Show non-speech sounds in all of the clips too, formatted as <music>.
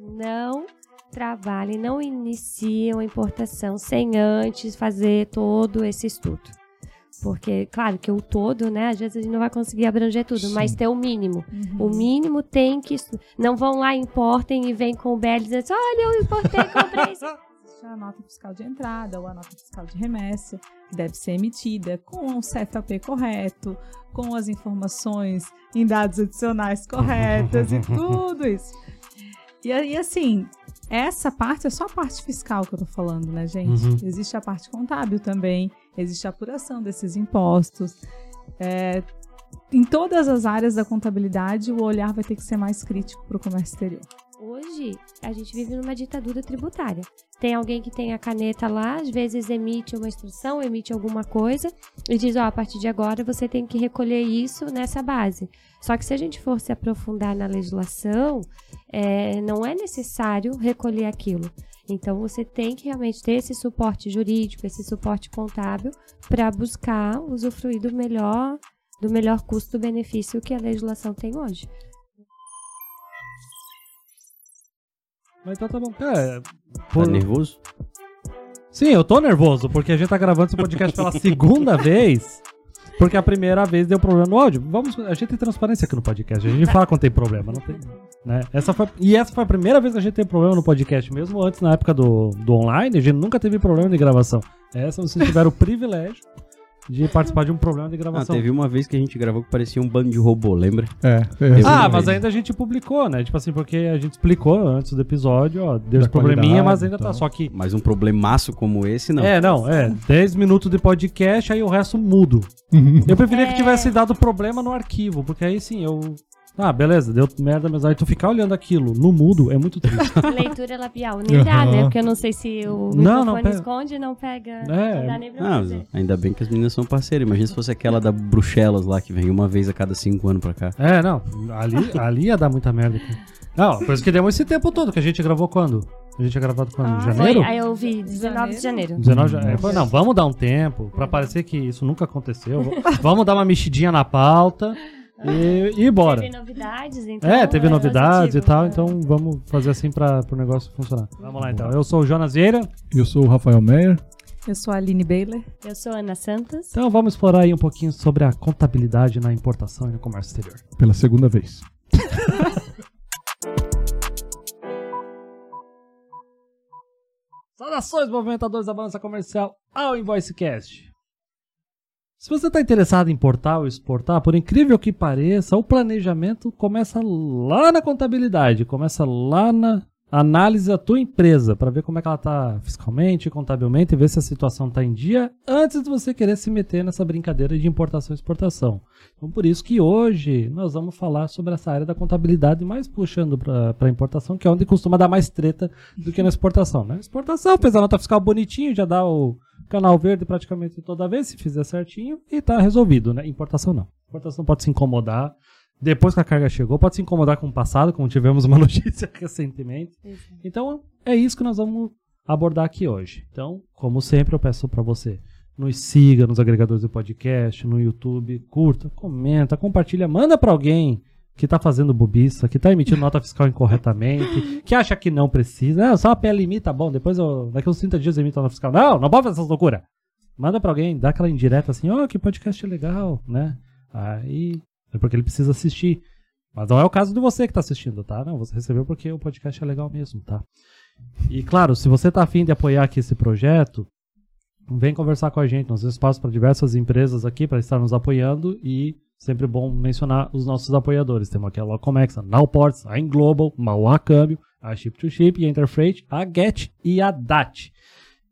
Não trabalhem, não iniciam a importação sem antes fazer todo esse estudo. Porque, claro, que o todo, né? Às vezes a gente não vai conseguir abranger tudo, Sim. mas ter o mínimo. Uhum. O mínimo tem que. Não vão lá, importem e vem com o BL dizendo assim, olha, eu importei, comprei isso. <laughs> Existe a nota fiscal de entrada ou a nota fiscal de remessa, que deve ser emitida com o CFAP correto, com as informações em dados adicionais corretas e <laughs> tudo isso. E, aí, assim, essa parte é só a parte fiscal que eu tô falando, né, gente? Uhum. Existe a parte contábil também, existe a apuração desses impostos. É, em todas as áreas da contabilidade, o olhar vai ter que ser mais crítico para o comércio exterior. Hoje, a gente vive numa ditadura tributária. Tem alguém que tem a caneta lá, às vezes emite uma instrução, emite alguma coisa e diz: Ó, a partir de agora você tem que recolher isso nessa base. Só que se a gente for se aprofundar na legislação, é, não é necessário recolher aquilo. Então você tem que realmente ter esse suporte jurídico, esse suporte contábil para buscar usufruir do melhor, do melhor custo-benefício que a legislação tem hoje. Mas então tá bom. É, Tá por- nervoso? Sim, eu tô nervoso, porque a gente tá gravando esse podcast pela segunda <laughs> vez. Porque a primeira vez deu problema no áudio. Vamos, a gente tem transparência aqui no podcast. A gente fala quando tem problema, não tem. Né? Essa foi, e essa foi a primeira vez que a gente teve problema no podcast, mesmo antes, na época do, do online, a gente nunca teve problema de gravação. Essa vocês tiveram o privilégio de participar de um problema de Ah, gravação. teve uma vez que a gente gravou que parecia um bando de robô, lembra? É, Eu- Ah, mas ainda a gente publicou, né? Tipo assim, porque a gente explicou antes do episódio, ó, deu Da esse probleminha, mas ainda tá. tal. Só que Mas um problemaço como esse, não. É, não, é. 10 minutos de podcast, aí o resto mudo. Eu preferia que É. tivesse dado problema no arquivo, porque aí sim eu. Ah, beleza, deu merda, mas aí tu ficar olhando aquilo no mudo é muito triste. <laughs> Leitura labial. Nem dá, né? Porque eu não sei se o Não, microfone não pega. esconde, não pega. É. Não dá nem pra Ah, fazer. ainda bem que as meninas são parceiras. Imagina se fosse aquela da Bruxelas lá, que vem uma vez a cada cinco anos pra cá. é, não. Ali, ali ia dar muita merda. aqui. Não, por isso que deu esse tempo todo, que a gente gravou quando? A gente tinha gravado quando? Em Ah, janeiro? Foi, aí eu vi 19 de janeiro. 19 de janeiro. Não, vamos dar um tempo, pra parecer que isso nunca aconteceu. vamos dar uma mexidinha na pauta e, e bora. Teve novidades, então. É, teve novidades e positivo. tal, então vamos fazer assim para o negócio funcionar. Vamos lá então. Eu sou o Jonas Vieira, Eu sou o Rafael Meyer. Eu sou a Aline Baylor. Eu sou Ana Santos. então vamos explorar aí um pouquinho sobre a contabilidade na importação e no comércio exterior. Pela segunda vez. <laughs> Saudações, movimentadores da balança comercial ao InvoiceCast. Se você está interessado em importar ou exportar, por incrível que pareça, o planejamento começa lá na contabilidade, começa lá na análise da tua empresa, para ver como é que ela está fiscalmente, contabilmente, e ver se a situação está em dia, antes de você querer se meter nessa brincadeira de importação e exportação. Então, por isso que hoje nós vamos falar sobre essa área da contabilidade, mais puxando para a importação, que é onde costuma dar mais treta do que na exportação. Na exportação, fez a nota fiscal bonitinho, já dá o canal verde praticamente toda vez, se fizer certinho, e tá resolvido, né? Importação não. Importação pode se incomodar. Depois que a carga chegou, pode se incomodar com o passado, como tivemos uma <laughs> notícia recentemente. Então, é isso que nós vamos abordar aqui hoje. Então, como sempre, eu peço para você nos siga nos agregadores de podcast, no YouTube, curta, comenta, compartilha, manda para alguém que tá fazendo bobiça, que tá emitindo nota fiscal incorretamente, que acha que não precisa. Ah, só a PLMI tá bom, depois eu, daqui uns 30 dias eu emito nota fiscal. Não, não pode fazer essas loucuras. Manda pra alguém, dá aquela indireta assim, ó, que podcast legal, né? Aí é porque ele precisa assistir. Mas não é o caso de você que tá assistindo, tá? Não, você recebeu porque o podcast é legal mesmo, tá? E claro, se você tá afim de apoiar aqui esse projeto, vem conversar com a gente. Nós temos espaço para diversas empresas aqui para estar nos apoiando e sempre bom mencionar os nossos apoiadores. Temos aqui a Locomex, a Nowports, a Inglobal, Mauá Câmbio, a Ship to Ship, a Interfreight, a Get e a DAT.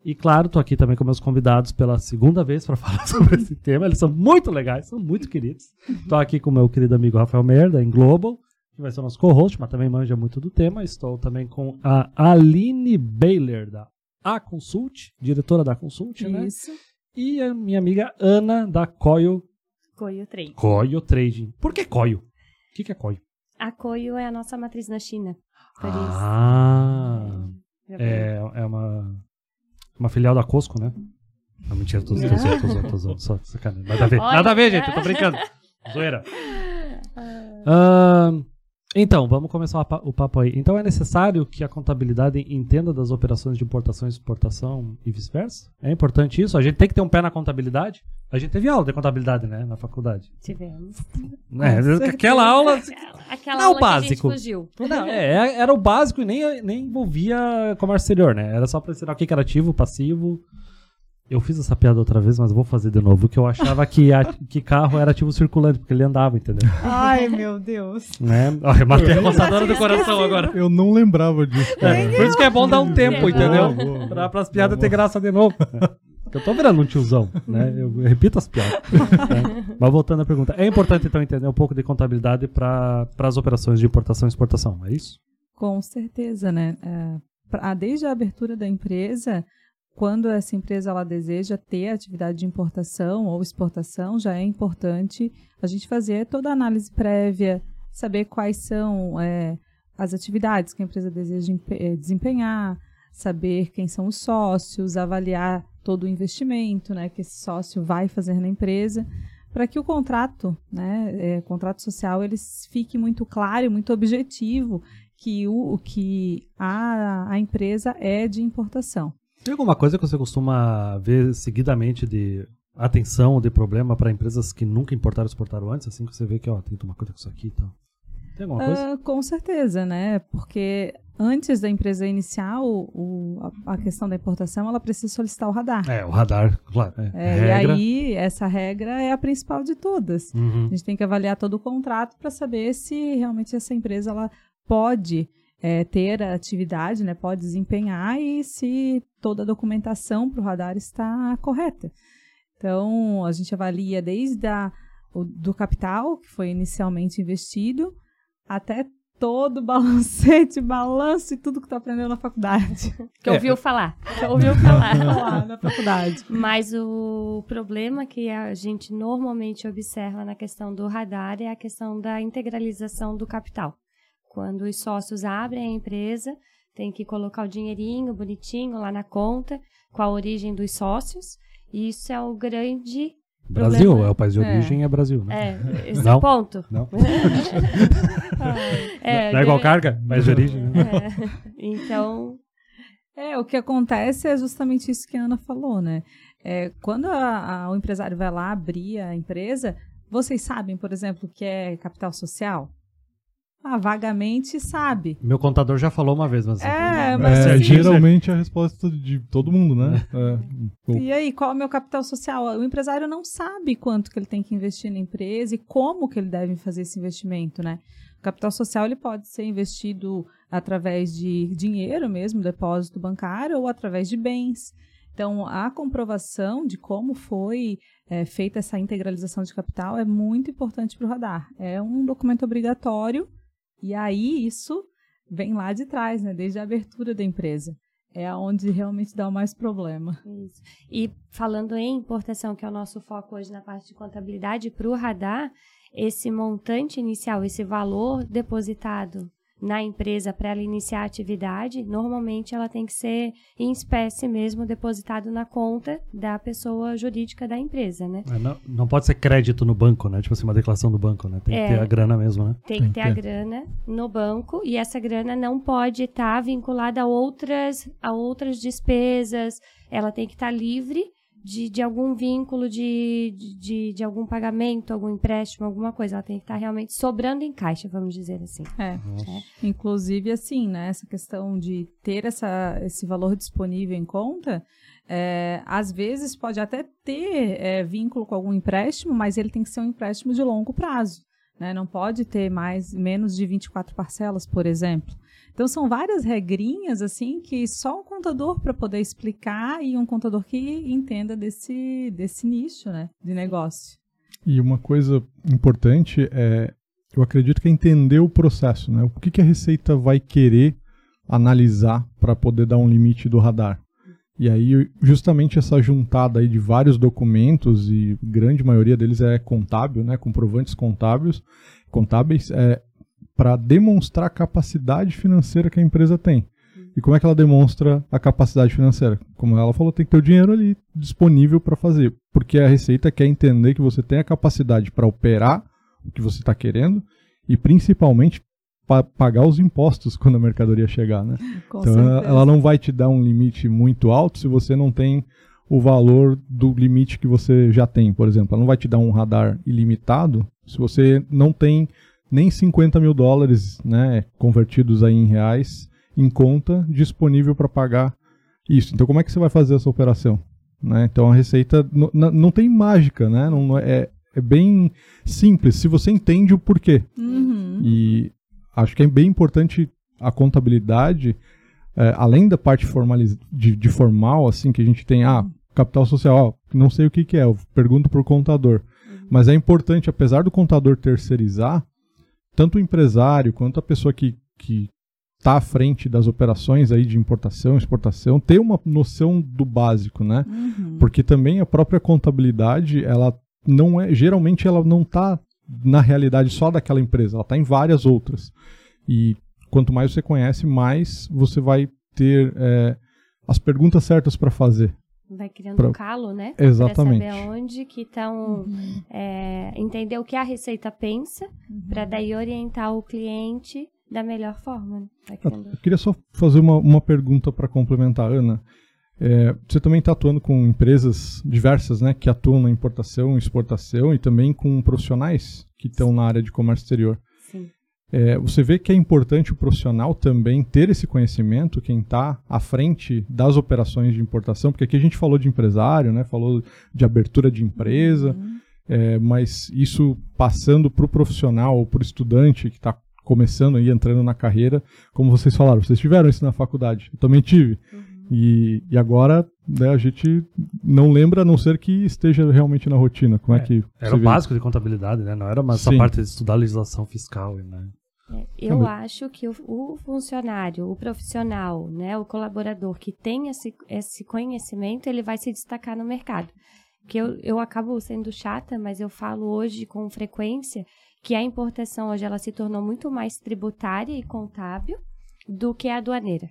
E claro, tô aqui também com meus convidados pela segunda vez para <laughs> falar sobre esse tema. Eles são muito legais, são muito queridos. Tô aqui com o meu querido amigo Rafael Meyer, da Inglobal, que vai ser o nosso co-host, mas também manja muito do tema. Estou também com a Aline Baylor, da A Consult, diretora da Consult, né? Isso. E a minha amiga Ana, da Coio, Coio 3. Coio Trading. Por que Coio? O que, que é Coio? A Coio é a nossa matriz na China. Por isso. Ah, é, é uma, uma filial da Costco, né? Não, mentira, tô, zoando, tô, zoando, tô, zoando, só sacanagem. Nada a ver, Olha. nada a ver, gente, eu tô brincando. Zoeira. Ahn, Então, vamos começar o pa- o papo aí. Então é necessário que a contabilidade entenda das operações de importação e exportação e vice-versa? É importante isso? A gente tem que ter um pé na contabilidade? A gente teve aula de contabilidade, né, na faculdade. Tivemos. Certeza. Aquela aula... Aquela Não, aula que a gente básico. fugiu. Não, é, era o básico e nem, nem envolvia comércio exterior, né? Era só pra ensinar o que era ativo, passivo. Eu fiz essa piada outra vez, mas vou fazer de novo. Que eu achava que, a- que carro era ativo circulante, porque ele andava, entendeu? Ai, meu Deus. Né? Olha, matei a roçadora do coração agora. Eu não lembrava disso. cara. É, por isso que é bom dar um tempo, entendeu? boa, boa. Pra, pras piadas ter graça de novo. <laughs> Eu tô virando um tiozão, né? Eu repito as piadas. né? Mas voltando à pergunta, é importante então entender um pouco de contabilidade para as operações de importação e exportação, é isso? Com certeza, né? É, pra- desde a abertura da empresa, quando essa empresa ela deseja ter atividade de importação ou exportação, já é importante a gente fazer toda a análise prévia, saber quais são é, as atividades que a empresa deseja eh, desempenhar, saber quem são os sócios, avaliar todo o investimento né, que esse sócio vai fazer na empresa, para que o contrato, né, eh, contrato social, ele fique muito claro e muito objetivo que o que a, a empresa é de importação. Tem alguma coisa que você costuma ver seguidamente de atenção ou de problema para empresas que nunca importaram ou exportaram antes? Assim que você vê que, ó, tem que tomar conta com isso aqui e tal. Tem alguma coisa? Ah, com certeza, né? Porque antes da empresa iniciar o, a, questão da importação, ela precisa solicitar o radar. É, o radar, claro. É, É. E aí, essa regra é a principal de todas. Uhum. A gente tem que avaliar todo o contrato para saber se realmente essa empresa ela pode é, ter a atividade, né, pode desempenhar e se toda a documentação para o radar está correta. Então, a gente avalia desde a, o, do capital, que foi inicialmente investido, até todo o <laughs> balancete, balanço e tudo que tu aprendeu na faculdade. <laughs> Que ouviu falar. Que ouviu falar. <laughs> Lá na faculdade. Mas o problema que a gente normalmente observa na questão do radar é a questão da integralização do capital. Quando os sócios abrem a empresa, tem que colocar o dinheirinho bonitinho lá na conta, com a origem dos sócios. E isso é o grande Brasil, problema. é o país de É. origem, é Brasil, né? É, esse Não? ponto. Não? <laughs> É, Não é igual carga? País de origem, né? É. Então, É, o que acontece é justamente isso que a Ana falou, né? É, quando a- a- o empresário vai lá abrir a empresa, vocês sabem, por exemplo, o que é capital social? Ah, vagamente sabe. Meu contador já falou uma vez, mas... É, mas É, assim, geralmente é a resposta de todo mundo, né? É. O- E aí, qual é o meu capital social? O empresário não sabe quanto que ele tem que investir na empresa e como que ele deve fazer esse investimento, né? O capital social ele pode ser investido através de dinheiro mesmo, depósito bancário, ou através de bens. Então, a comprovação de como foi é, feita essa integralização de capital é muito importante para o radar. É um documento obrigatório e aí isso vem lá de trás, né? Desde a abertura da empresa. É onde realmente dá o mais problema. Isso. E falando em importação, que é o nosso foco hoje na parte de contabilidade, para o radar, esse montante inicial, esse valor depositado na empresa para ela iniciar a atividade, normalmente ela tem que ser em espécie mesmo depositado na conta da pessoa jurídica da empresa, né? É, não, não pode ser crédito no banco, né? Tipo assim, uma declaração do banco, né? Tem É. que ter a grana mesmo, né? Tem Tem que ter que a ter. grana no banco e essa grana não pode estar vinculada a outras, a outras despesas. Ela tem que estar livre de, de algum vínculo de, de, de algum pagamento, algum empréstimo, alguma coisa. Ela tem que estar realmente sobrando em caixa, vamos dizer assim. É. Nossa. Inclusive, assim, né? Essa questão de ter essa, esse valor disponível em conta, é, às vezes pode até ter é, vínculo com algum empréstimo, mas ele tem que ser um empréstimo de longo prazo. Né? Não pode ter mais menos de 24 parcelas, por exemplo. Então são várias regrinhas assim que só um contador para poder explicar e um contador que entenda desse, desse nicho né, de negócio. E uma coisa importante é, eu acredito que é entender o processo, né? O que, que a Receita vai querer analisar para poder dar um limite do radar. E aí, justamente essa juntada aí de vários documentos, e grande maioria deles é contábil, né? Comprovantes contábeis, contábeis, é para demonstrar a capacidade financeira que a empresa tem. E como é que ela demonstra a capacidade financeira? Como ela falou, tem que ter o dinheiro ali disponível para fazer. Porque a Receita quer entender que você tem a capacidade para operar o que você está querendo e, principalmente, pa- pagar os impostos quando a mercadoria chegar, né? <laughs> Com Então ela não vai te dar um limite muito alto se você não tem o valor do limite que você já tem, por exemplo. Ela não vai te dar um radar ilimitado se você não tem nem 50 mil dólares, né, convertidos aí em reais, em conta disponível para pagar isso. Então como é que você vai fazer essa operação? Né? Então a receita não tem mágica, né? Não, não é, é bem simples se você entende o porquê. Uhum. E acho que é bem importante a contabilidade, é, além da parte formaliz... de, de formal, assim, que a gente tem, ah, capital social, ó, não sei o que, que é, eu pergunto para o contador. Mas é importante, apesar do contador terceirizar, tanto o empresário quanto a pessoa que que está à frente das operações aí de importação, exportação, ter uma noção do básico, né? Uhum. Porque também a própria contabilidade, ela não é, geralmente ela não está na realidade só daquela empresa, ela está em várias outras. E quanto mais você conhece, mais você vai ter é, as perguntas certas para fazer. Vai criando Pra- um calo, né? Exatamente. Pra saber onde que estão. Uhum. entender o que a Receita pensa, Uhum. pra daí orientar o cliente da melhor forma. né? Vai criando- Eu queria só fazer uma, uma pergunta para complementar, Ana. É, você também está atuando com empresas diversas, né, que atuam na importação, exportação e também com profissionais que estão na área de comércio exterior. É, você vê que é importante o profissional também ter esse conhecimento, quem está à frente das operações de importação, porque aqui a gente falou de empresário, né, falou de abertura de empresa, Uhum. é, mas isso passando para o profissional ou para o estudante que está começando aí, entrando na carreira, como vocês falaram, vocês tiveram isso na faculdade, eu também tive. E, e agora né, a gente não lembra a não ser que esteja realmente na rotina. Como é, É, que Era o básico de contabilidade, né? Não era mais essa parte de estudar legislação fiscal, né? É, Eu acho que o, o funcionário, o profissional, né, o colaborador que tem esse, esse conhecimento, ele vai se destacar no mercado. Que eu, eu acabo sendo chata, mas eu falo hoje com frequência que a importação hoje ela se tornou muito mais tributária e contábil do que a aduaneira.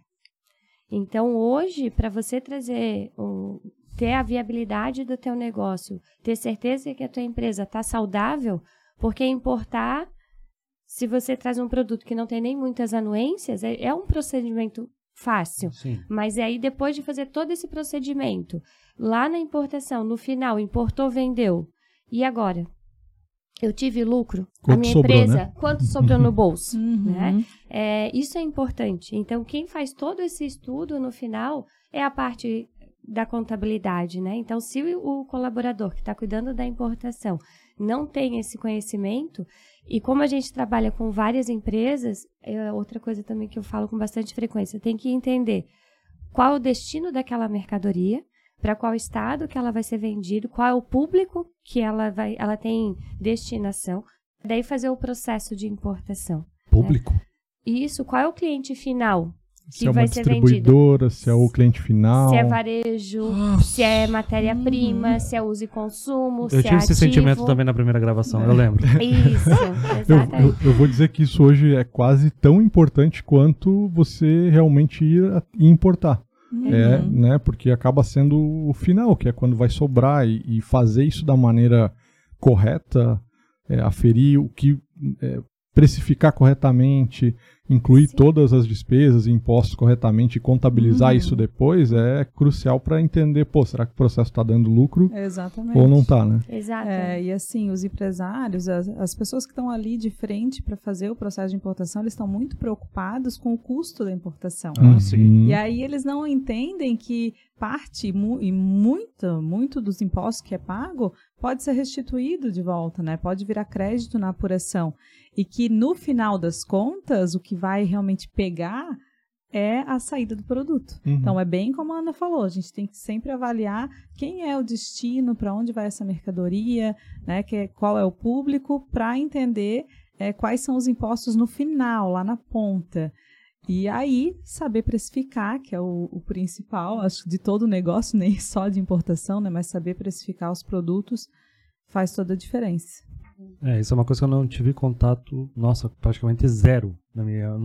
Então hoje, para você trazer um, ter a viabilidade do teu negócio, ter certeza que a tua empresa está saudável, porque importar se você traz um produto que não tem nem muitas anuências, é, é um procedimento fácil. Sim. Mas aí, depois de fazer todo esse procedimento, lá na importação, no final, importou, vendeu. E agora? Eu tive lucro? a Quanto minha sobrou, empresa, né? quanto sobrou no <laughs> bolso? Uhum. né? É, isso é importante. Então, quem faz todo esse estudo no final é a parte da contabilidade, né? Então, se o colaborador que está cuidando da importação não tem esse conhecimento, e como a gente trabalha com várias empresas, é outra coisa também que eu falo com bastante frequência, tem que entender qual é o destino daquela mercadoria, para qual estado que ela vai ser vendida, qual é o público que ela vai, ela tem destinação, daí fazer o processo de importação. Público. E isso, qual é o cliente final se é uma distribuidora, se é o cliente final. Se é varejo, se é matéria-prima, se é uso e consumo, se Eu é tive esse ativo. sentimento também na primeira gravação, eu lembro. Isso, <laughs> Eu, exatamente. eu, eu vou dizer que isso hoje é quase tão importante quanto você realmente ir e importar. É, Uhum. né? Porque acaba sendo o final, que é quando vai sobrar e, e fazer isso da maneira correta, é, aferir o que é, precificar corretamente, incluir Sim. todas as despesas e impostos corretamente e contabilizar Uhum. isso depois é crucial para entender, pô, será que o processo está dando lucro Exatamente. ou não está, né? Exato. É, e assim, os empresários, as, as pessoas que estão ali de frente para fazer o processo de importação, eles estão muito preocupados com o custo da importação. Ah, sim. Uhum. E aí eles não entendem que parte mu- e muito, muito dos impostos que é pago pode ser restituído de volta, né? Pode virar crédito na apuração. E que no final das contas, o que vai realmente pegar é a saída do produto. Uhum. Então é bem como a Ana falou, a gente tem que sempre avaliar quem é o destino, para onde vai essa mercadoria, né, que é- qual é o público, para entender é, quais são os impostos no final, lá na ponta. E aí, saber precificar, que é o, o principal, acho, de todo o negócio, <laughs> nem só de importação, né, mas saber precificar os produtos faz toda a diferença. É, isso é uma coisa que eu não tive contato, nossa, praticamente zero na minha,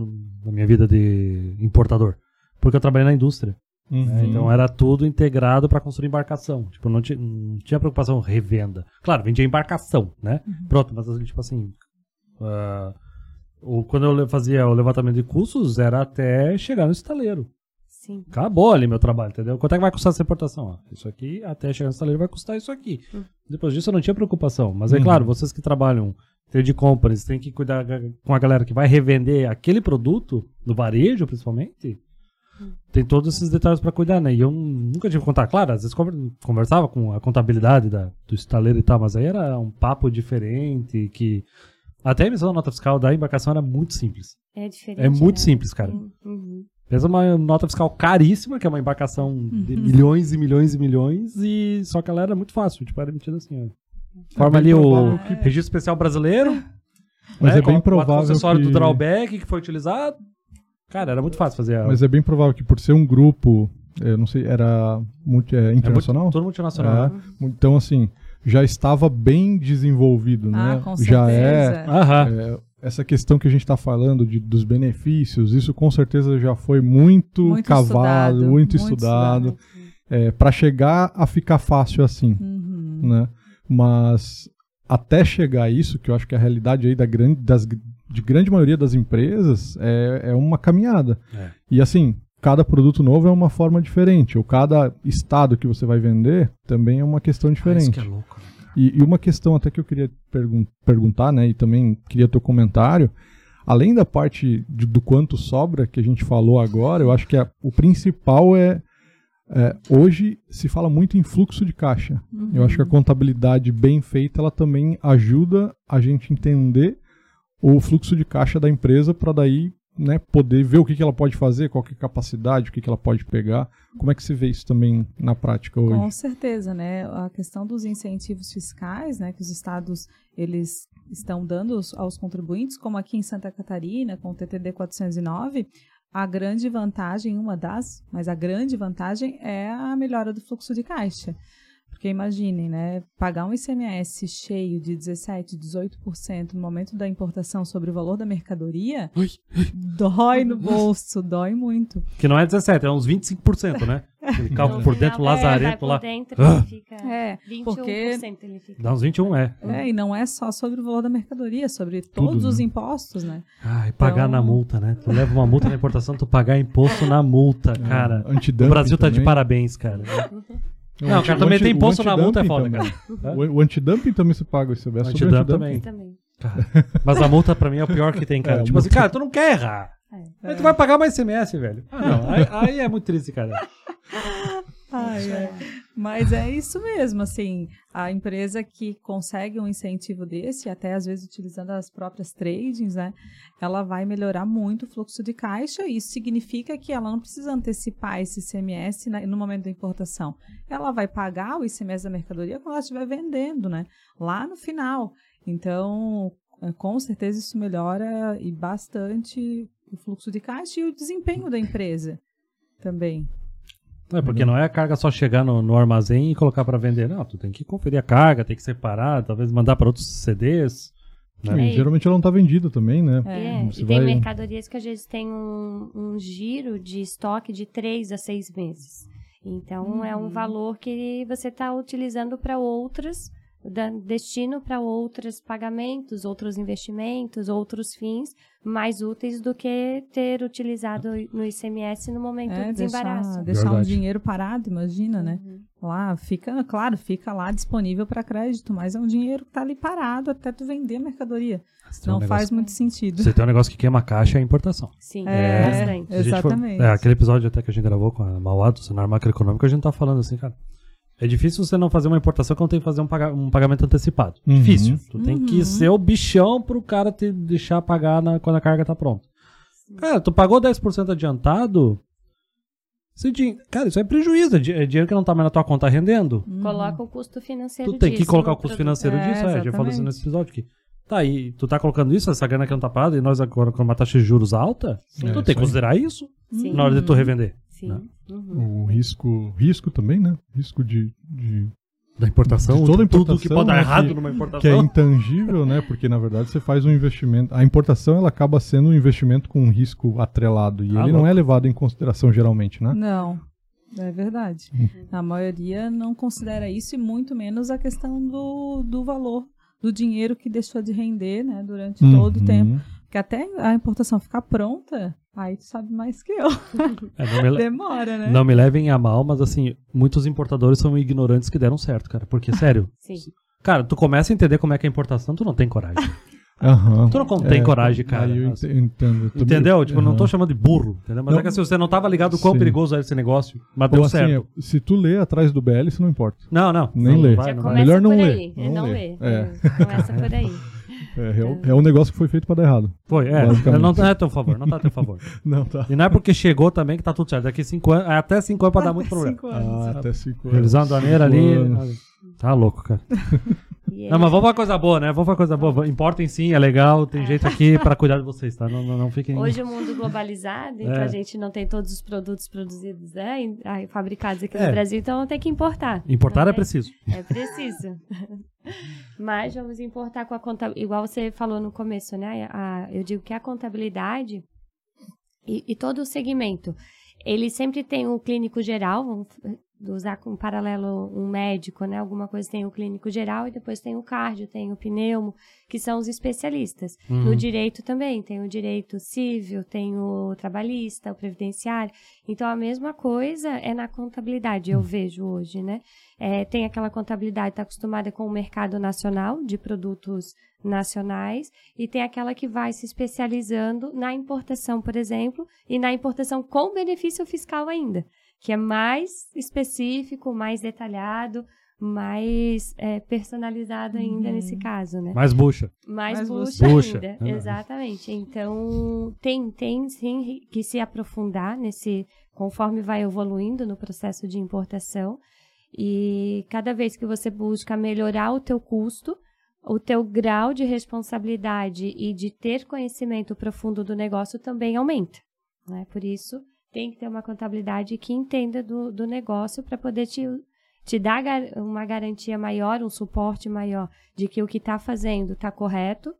na minha vida de importador. Porque eu trabalhei na indústria. Uhum. né? Então era tudo integrado para construir embarcação. Tipo, não, ti- não tinha preocupação revenda. Claro, vendia embarcação, né? Pronto, mas tipo assim. ah, o, quando eu fazia o levantamento de custos, era até chegar no estaleiro. Sim. Acabou ali meu trabalho, entendeu? Quanto é que vai custar essa importação? Ó, isso aqui, até chegar no estaleiro, vai custar isso aqui. Hum. Depois disso eu não tinha preocupação. Mas é Uhum. claro, vocês que trabalham trade companies, tem que cuidar com a galera que vai revender aquele produto, no varejo principalmente. Hum. Tem todos esses detalhes pra cuidar, né? E eu nunca tive que contar. Claro, às vezes conver- conversava com a contabilidade da, do estaleiro e tal, mas aí era um papo diferente que... Até a emissão da nota fiscal da embarcação era muito simples. É diferente. É muito né? simples, cara. Uhum. Pensa uma nota fiscal caríssima, que é uma embarcação de milhões e milhões e milhões, e só que ela era muito fácil, tipo, era emitida assim, ó. Forma É ali o provável que- registro especial brasileiro, <laughs> Mas né, é bem provável o acessório que... do drawback que foi utilizado. Cara, era muito fácil fazer. a- Mas é bem provável que por ser um grupo, eu não sei, era multi, é, é muito- internacional? tudo multinacional. É. né? Então, assim, já estava bem desenvolvido, né? Ah, com já é, Aham. é, essa questão que a gente está falando de, dos benefícios, isso com certeza já foi muito, Muito cavado, estudado, muito, muito estudado, para chegar a ficar fácil assim, Uhum. né? Mas até chegar a isso, que eu acho que a realidade aí da grande, das, de grande maioria das empresas é, é uma caminhada. É. E assim, cada produto novo é uma forma diferente, ou cada estado que você vai vender também é uma questão Ah, isso diferente. que é louco. né? E, e uma questão até que eu queria pergun perguntar, né, e também queria teu comentário, além da parte de- do quanto sobra que a gente falou agora, eu acho que a- o principal é, é, hoje se fala muito em fluxo de caixa. Eu acho que a contabilidade bem feita, ela também ajuda a gente entender o fluxo de caixa da empresa para daí né, poder ver o que, que ela pode fazer, qual que é a capacidade, o que, que ela pode pegar. Como é que se vê isso também na prática hoje? Com certeza, né? A questão dos incentivos fiscais, né, que os estados eles estão dando aos- contribuintes, como aqui em Santa Catarina, com o TTD 409, a grande vantagem, uma das, mas a grande vantagem é a melhora do fluxo de caixa. Porque imaginem, né, pagar um ICMS cheio de 17, 18% no momento da importação sobre o valor da mercadoria, dói no bolso, dói muito. Que não é 17, é uns 25%, né? <laughs> Cálculo No por dentro, é, por lá. dentro, Ah. ele fica É, 21% porque- ele fica. Dá uns 21, é. É, e não é só sobre o valor da mercadoria, sobre todos né? os impostos, né? Ai, pagar Então- na multa, né? Tu leva uma multa na importação, tu pagar imposto na multa, cara. É, O Brasil tá de também. parabéns, cara. O <laughs> Não, anti- cara, o também tem o imposto na multa, é foda, também. cara. O, o antidumping também se paga esse é sobre Antidumping antidumping. também. Também. Cara, <laughs> Mas a multa pra mim é o pior que tem, cara. É, tipo assim, cara, tu não quer errar. É. Aí tu vai pagar mais CMS, velho. Ah, não. <laughs> Aí, aí é muito triste, cara. <laughs> Ai, ai. Mas é isso mesmo, assim, a empresa que consegue um incentivo desse, até às vezes utilizando as próprias tradings, né, ela vai melhorar muito o fluxo de caixa, e isso significa que ela não precisa antecipar esse ICMS na- no momento da importação. Ela vai pagar o ICMS da mercadoria quando ela estiver vendendo, né, lá no final. Então, eh, com certeza isso melhora e bastante o fluxo de caixa e o desempenho da empresa também. É, porque não é a carga só chegar no, no armazém e colocar pra vender. Não, tu tem que conferir a carga, tem que separar, talvez mandar pra outros CDs. Né? E geralmente ela não tá vendida também, né? É, Você e tem vai- mercadorias que às vezes tem um, um giro de estoque de três a seis meses. Então é um valor que você está utilizando para outras, destino para outros pagamentos, outros investimentos, outros fins mais úteis do que ter utilizado no ICMS no momento É, do desembaraço. deixar, deixar um dinheiro parado, imagina, né? Uhum. Lá fica, claro, fica lá disponível para crédito, mas é um dinheiro que tá ali parado até tu vender a mercadoria. Se tem um Não negócio- faz muito sentido. Você tem um negócio que queima a caixa é a importação. Sim, É, bastante. Se a gente for- Exatamente. é, aquele episódio até que a gente gravou com a Mauá, do cenário macroeconômico, a gente tá falando assim, cara. É difícil você não fazer uma importação que não tem que fazer um, paga- um pagamento antecipado. Uhum. Difícil. Tu tem Uhum. que ser o bichão pro cara te deixar pagar na- quando a carga tá pronta. Cara, tu pagou 10% adiantado. esse Cara, isso é prejuízo. É é dinheiro que não tá mais na tua conta rendendo. Coloca o custo financeiro Tu tem que disso colocar no o custo financeiro É, disso. É, já falou isso nesse episódio aqui. Tá aí, tu tá colocando isso, essa grana que não tá parada, e nós agora com uma taxa de juros alta, Sim. tu É, tem que considerar isso Sim. na hora de tu revender. Sim. né? Uhum. O risco, risco também, né? Risco de, de- Da importação, De toda a tudo que importação, pode dar né, errado que- numa que é importação. intangível, né? Porque na verdade você faz um investimento. A importação ela acaba sendo um investimento com um risco atrelado e Ah, ele não louco. é levado em consideração geralmente, né? Não, é verdade. A maioria não considera isso e muito menos a questão do, do valor do dinheiro que deixou de render, né, durante todo o Uhum. tempo. Porque até a importação ficar pronta, aí tu sabe mais que eu. É, não, me, le- Demora, né? não me levem a mal, mas assim, muitos importadores são ignorantes que deram certo, cara. Porque, sério, <laughs> Sim. cara, tu começa a entender como é que é a importação, tu não tem coragem. <laughs> Aham. Tu não tem coragem, cara. Eu ente- entendo. Eu Entendeu? Tipo, não tô chamando de burro, entendeu? Mas Não, é que assim, você não tava ligado o quão sim. perigoso era esse negócio, mas Ou deu assim, certo. é, se tu lê atrás do BL, isso não importa. Não, não. Nem não, lê. Vai, não. Melhor não ler, não Não, ler. lê. É. É, Começa por aí. <laughs> É, é, um- é um negócio que foi feito pra dar errado. Foi, é. Não tá a teu favor, não tá a teu favor. <laughs> Não, tá. E não é porque chegou também que tá tudo certo. Daqui cinco anos, até cinco anos pode dar muito problema. Cinco anos. Ah, até cinco anos. Revisando a maneira ali. anos. Tá louco, cara. <laughs> E Não, mas vamos pra coisa boa, né? Vamos pra coisa boa. Importem sim, é legal. Tem jeito aqui pra cuidar de vocês, tá? Não, não, não fiquem. Hoje o mundo globalizado, então É. a gente não tem todos os produtos produzidos, né, fabricados aqui É. no Brasil, então tem que importar. Importar é tem- preciso. É preciso. <laughs> Mas vamos importar com a contabilidade. Igual você falou no começo, né? A- eu digo que a contabilidade e, e todo o segmento, ele sempre tem o clínico geral, usar como paralelo um médico, né? Alguma coisa tem o clínico geral e depois tem o cardio, tem o pneumo, que são os especialistas. Uhum. No direito também, tem o direito civil, tem o trabalhista, o previdenciário. Então, a mesma coisa é na contabilidade, eu vejo hoje, né? É, tem aquela contabilidade, está acostumada com o mercado nacional, de produtos nacionais, e tem aquela que vai se especializando na importação, por exemplo, e na importação com benefício fiscal ainda, que é mais específico, mais detalhado, mais é, personalizado ainda Uhum. nesse caso, né? Mais bucha. mais, Mais bucha, bucha. ainda. É. Exatamente. Então, tem, tem sim que se aprofundar nesse, conforme vai evoluindo no processo de importação. E cada vez que você busca melhorar o teu custo, o teu grau de responsabilidade e de ter conhecimento profundo do negócio também aumenta. Né? Por isso, tem que ter uma contabilidade que entenda do, do negócio para poder te, te dar uma garantia maior, um suporte maior de que o que está fazendo está correto.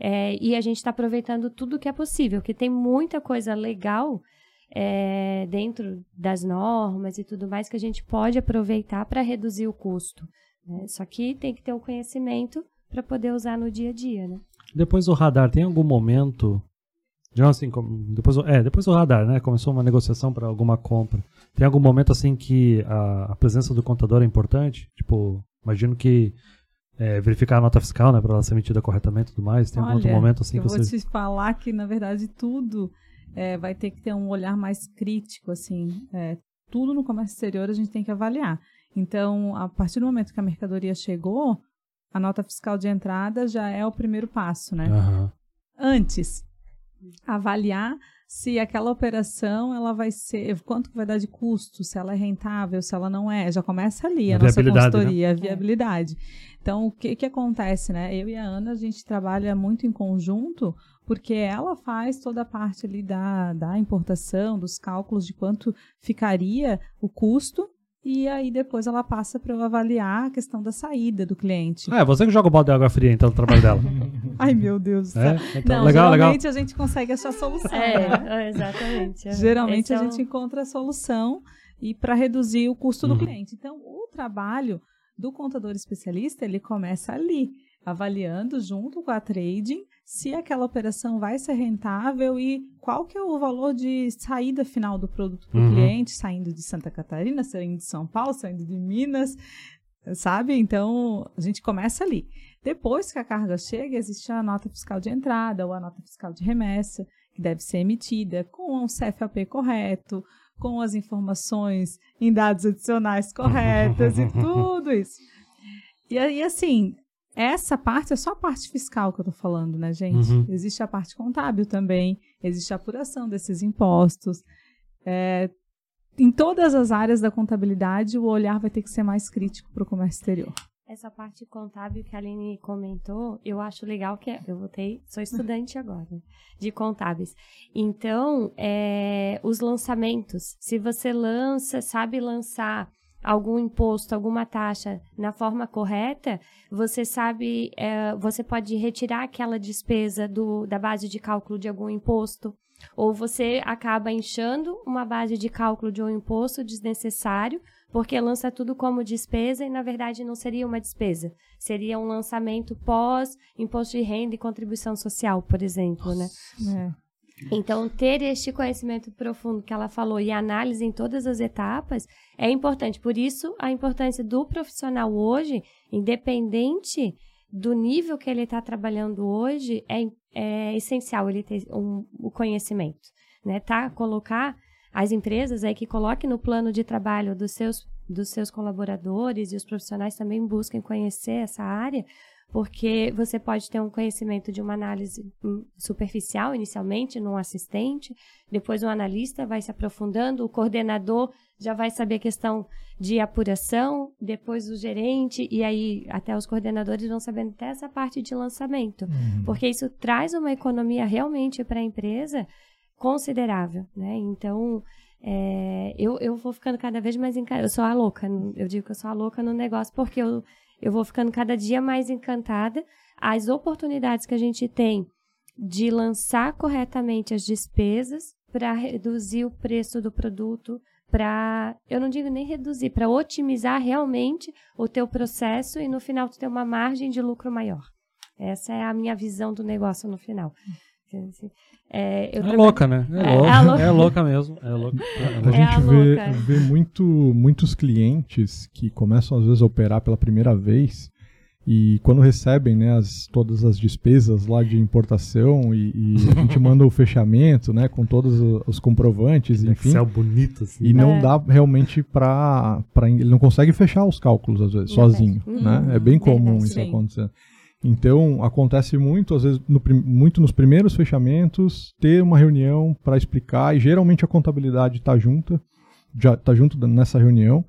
é, e a gente está aproveitando tudo que é possível, que tem muita coisa legal é, dentro das normas e tudo mais que a gente pode aproveitar para reduzir o custo. né? Só que tem que ter o conhecimento para poder usar no dia a dia, né? Depois do radar, tem algum momento. Já assim, depois, é, depois do radar, né? Começou uma negociação para alguma compra. Tem algum momento assim que a, a presença do contador é importante? Tipo, imagino que é, verificar a nota fiscal, né? Para ela ser emitida corretamente e tudo mais. Tem algum outro Olha, momento assim eu que vou você. te falar que, na verdade, tudo é, vai ter que ter um olhar mais crítico, assim. é, tudo no comércio exterior a gente tem que avaliar. Então, a partir do momento que a mercadoria chegou, a nota fiscal de entrada já é o primeiro passo, né? Aham. Antes, avaliar se aquela operação ela vai ser quanto que vai dar de custo, se ela é rentável, se ela não é, já começa ali a, A nossa né? consultoria, a viabilidade. Então, o que que acontece, né? Eu e a Ana a gente trabalha muito em conjunto, porque ela faz toda a parte ali da, da importação, dos cálculos de quanto ficaria o custo e aí depois ela passa para eu avaliar a questão da saída do cliente. Ah, é você que joga o balde de água fria então no trabalho dela. <laughs> Ai, meu Deus. É? Então, Não, legal, legal. geralmente a gente consegue achar solução. né? É, exatamente. é. Geralmente Esse a é gente encontra a solução e para reduzir o custo Uhum. do cliente. Então, o trabalho do contador especialista, ele começa ali, avaliando junto com a trading se aquela operação vai ser rentável e qual que é o valor de saída final do produto para o Uhum. cliente, saindo de Santa Catarina, saindo de São Paulo, saindo de Minas, sabe? Então, a gente começa ali. Depois que a carga chega, existe a nota fiscal de entrada ou a nota fiscal de remessa, que deve ser emitida com o CFAP correto, com as informações em dados adicionais corretas e <laughs> tudo isso. E aí, assim, essa parte é só a parte fiscal que eu tô falando, né, gente? Uhum. Existe a parte contábil também, existe a apuração desses impostos. É, em todas as áreas da contabilidade, o olhar vai ter que ser mais crítico para o comércio exterior. Essa parte contábil que a Aline comentou, eu acho legal que é- eu voltei, sou estudante agora de contábeis. Então, é, os lançamentos, se você lança, sabe lançar algum imposto, alguma taxa na forma correta, você sabe, é, você pode retirar aquela despesa do, da base de cálculo de algum imposto. Ou você acaba inchando uma base de cálculo de um imposto desnecessário, porque lança tudo como despesa e na verdade não seria uma despesa. Seria um lançamento pós imposto de renda e contribuição social, por exemplo, né? Então, ter este conhecimento profundo que ela falou e análise em todas as etapas é importante. Por isso, a importância do profissional hoje, independente do nível que ele está trabalhando hoje, é, é essencial ele ter um, o conhecimento. Né? Tá? Colocar as empresas aí que coloquem no plano de trabalho dos seus, dos seus colaboradores e os profissionais também busquem conhecer essa área, porque você pode ter um conhecimento de uma análise hum, superficial inicialmente num assistente, depois o analista vai se aprofundando, o coordenador já vai saber a questão de apuração, depois o gerente e aí até os coordenadores vão sabendo até essa parte de lançamento, porque isso traz uma economia realmente para a empresa considerável, né? Então é, eu, eu vou ficando cada vez mais encantada. Eu sou a louca, eu digo que eu sou a louca no negócio porque eu eu vou ficando cada dia mais encantada. As oportunidades que a gente tem de lançar corretamente as despesas para reduzir o preço do produto, para, eu não digo nem reduzir, para otimizar realmente o teu processo e no final tu ter uma margem de lucro maior. Essa é a minha visão do negócio no final. É, eu É louca, né? É, É, louca, é louca. é louca mesmo. É louca. <laughs> A É gente a vê, louca. vê muito, muitos clientes que começam às vezes a operar pela primeira vez e quando recebem né, as, todas as despesas lá de importação e, e a gente <laughs> manda o fechamento né, com todos os comprovantes, enfim, Excel bonito, assim. e não É. dá realmente para ele não consegue fechar os cálculos às vezes sozinho, né? Uhum, É bem comum isso acontecer. Então acontece muito às vezes no muito nos primeiros fechamentos ter uma reunião para explicar e geralmente a contabilidade está junta já tá junto nessa reunião